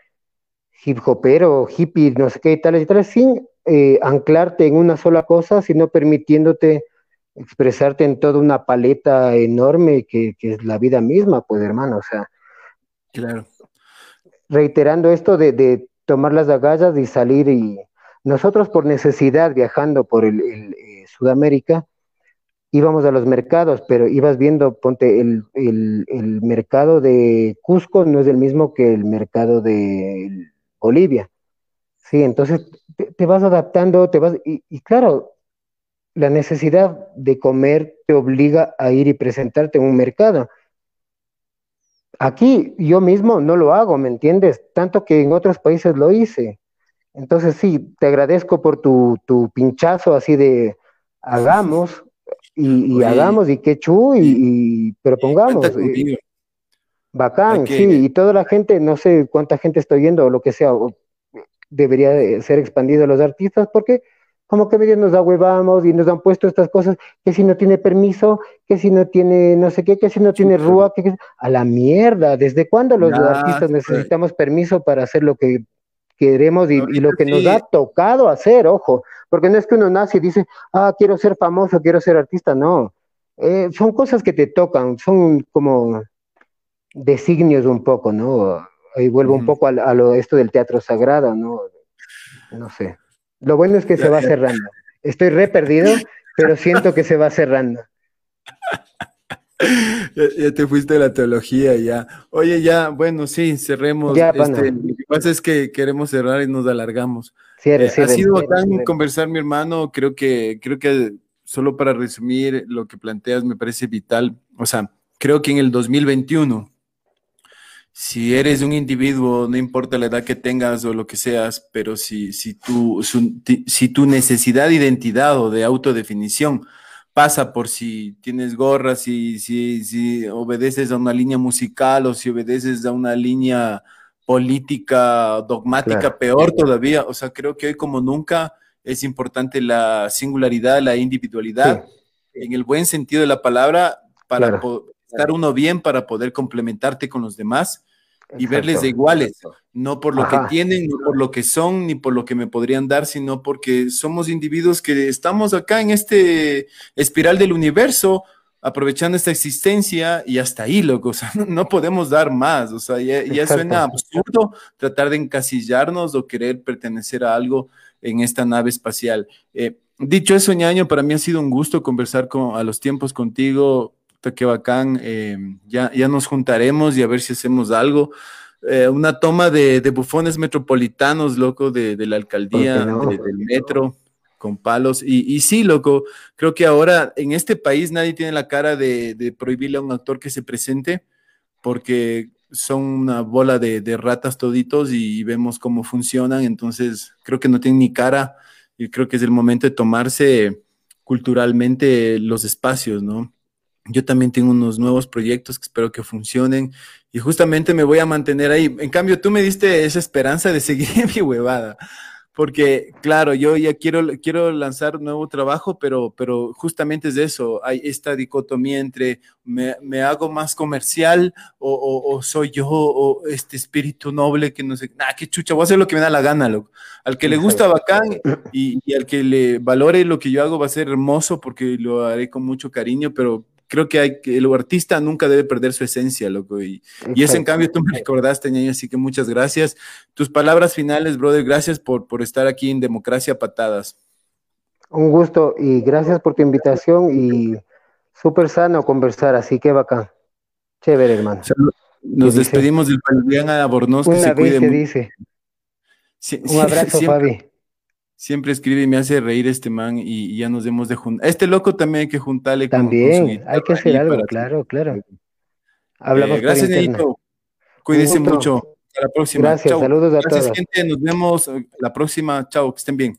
hip hopero, hippie, no sé qué, tal y tal, sin eh, anclarte en una sola cosa, sino permitiéndote expresarte en toda una paleta enorme que, es la vida misma, pues hermano, o sea. Claro. Reiterando esto de, tomar las agallas y salir y nosotros por necesidad viajando por el, eh, Sudamérica, íbamos a los mercados, pero ibas viendo, ponte, el, mercado de Cusco no es el mismo que el mercado de Bolivia. Sí, entonces te, vas adaptando, te vas, y, y, claro, la necesidad de comer te obliga a ir y presentarte en un mercado. Aquí yo mismo no lo hago, ¿me entiendes? Tanto que en otros países lo hice. Entonces sí, te agradezco por tu, tu pinchazo así de hagamos, y, hagamos y qué chu, y, pero pongamos. bacán, sí, y toda la gente, no sé cuánta gente estoy viendo o lo que sea, debería ser expandido a los artistas, porque como que medio nos ahuevamos y nos han puesto estas cosas, que si no tiene permiso, que si no tiene no sé qué, que si no tiene rúa, que, a la mierda, ¿desde cuándo los artistas necesitamos permiso para hacer lo que queremos y, lo que nos ha tocado hacer, ojo, porque no es que uno nace y dice, ah, quiero ser famoso, quiero ser artista, no. Eh, son cosas que te tocan, son como designios un poco, ¿no? Ahí vuelvo un poco a, lo esto del teatro sagrado, ¿no? No sé. Lo bueno es que se va cerrando. Estoy re perdido, pero siento que se va cerrando. ya, te fuiste de la teología, ya. Oye, ya, bueno, sí, cerremos. este, lo que pasa es que queremos cerrar y nos alargamos. Eh, ha sido tan conversar, mi hermano. Creo que, creo que solo para resumir lo que planteas me parece vital. O sea, creo que en el 2021, si eres un individuo, no importa la edad que tengas o lo que seas, pero si, si, tu, si tu necesidad de identidad o de autodefinición pasa por si tienes gorras, si, si, si obedeces a una línea musical o si obedeces a una línea política dogmática, peor todavía. O sea, creo que hoy como nunca es importante la singularidad, la individualidad, en el buen sentido de la palabra, para estar uno bien, para poder complementarte con los demás y verles de iguales, no por lo que tienen, ni por lo que son, ni por lo que me podrían dar, sino porque somos individuos que estamos acá en este espiral del universo, aprovechando esta existencia y hasta ahí, loco, o sea, no, podemos dar más, o sea, ya, suena absurdo tratar de encasillarnos o querer pertenecer a algo en esta nave espacial. Eh, dicho eso, ñaño, para mí ha sido un gusto conversar con, a los tiempos contigo, qué bacán. Eh, ya, ya nos juntaremos y a ver si hacemos algo. Eh, una toma de, bufones metropolitanos, loco, de, la alcaldía, del metro, con palos. Y, sí, loco, creo que ahora en este país nadie tiene la cara de, prohibirle a un actor que se presente, porque son una bola de, de, ratas toditos y vemos cómo funcionan. Entonces, creo que no tienen ni cara y creo que es el momento de tomarse culturalmente los espacios, ¿no? Yo también tengo unos nuevos proyectos que espero que funcionen y justamente me voy a mantener ahí. En cambio, tú me diste esa esperanza de seguir mi huevada, porque claro, yo ya quiero, quiero lanzar nuevo trabajo, pero, pero justamente es eso, hay esta dicotomía entre me, me hago más comercial o, o, soy yo o este espíritu noble que no sé, nada, qué chucha, voy a hacer lo que me da la gana, loco. Al que le gusta bacán y, y al que le valore lo que yo hago va a ser hermoso porque lo haré con mucho cariño, pero creo que hay que, el artista nunca debe perder su esencia, loco. Y, y eso en cambio tú me recordaste, ñaño, así que muchas gracias. Tus palabras finales, brother, gracias por, por estar aquí en Democracia Patadas. Un gusto y gracias por tu invitación y súper sano conversar, así que bacán. Chévere, hermano. Nos despedimos del Paldián Abornoz, que se cuide. dice. Un abrazo, Fabi. Siempre escribe y me hace reír este man y, ya nos demos de juntar. Este loco también hay que juntarle. También, hay que hacer algo, claro, claro. Hablamos eh, gracias, Neito. Cuídense mucho. Hasta la próxima. Gracias, saludos a todos. Gracias, gente. Nos vemos la próxima. Chao, que estén bien.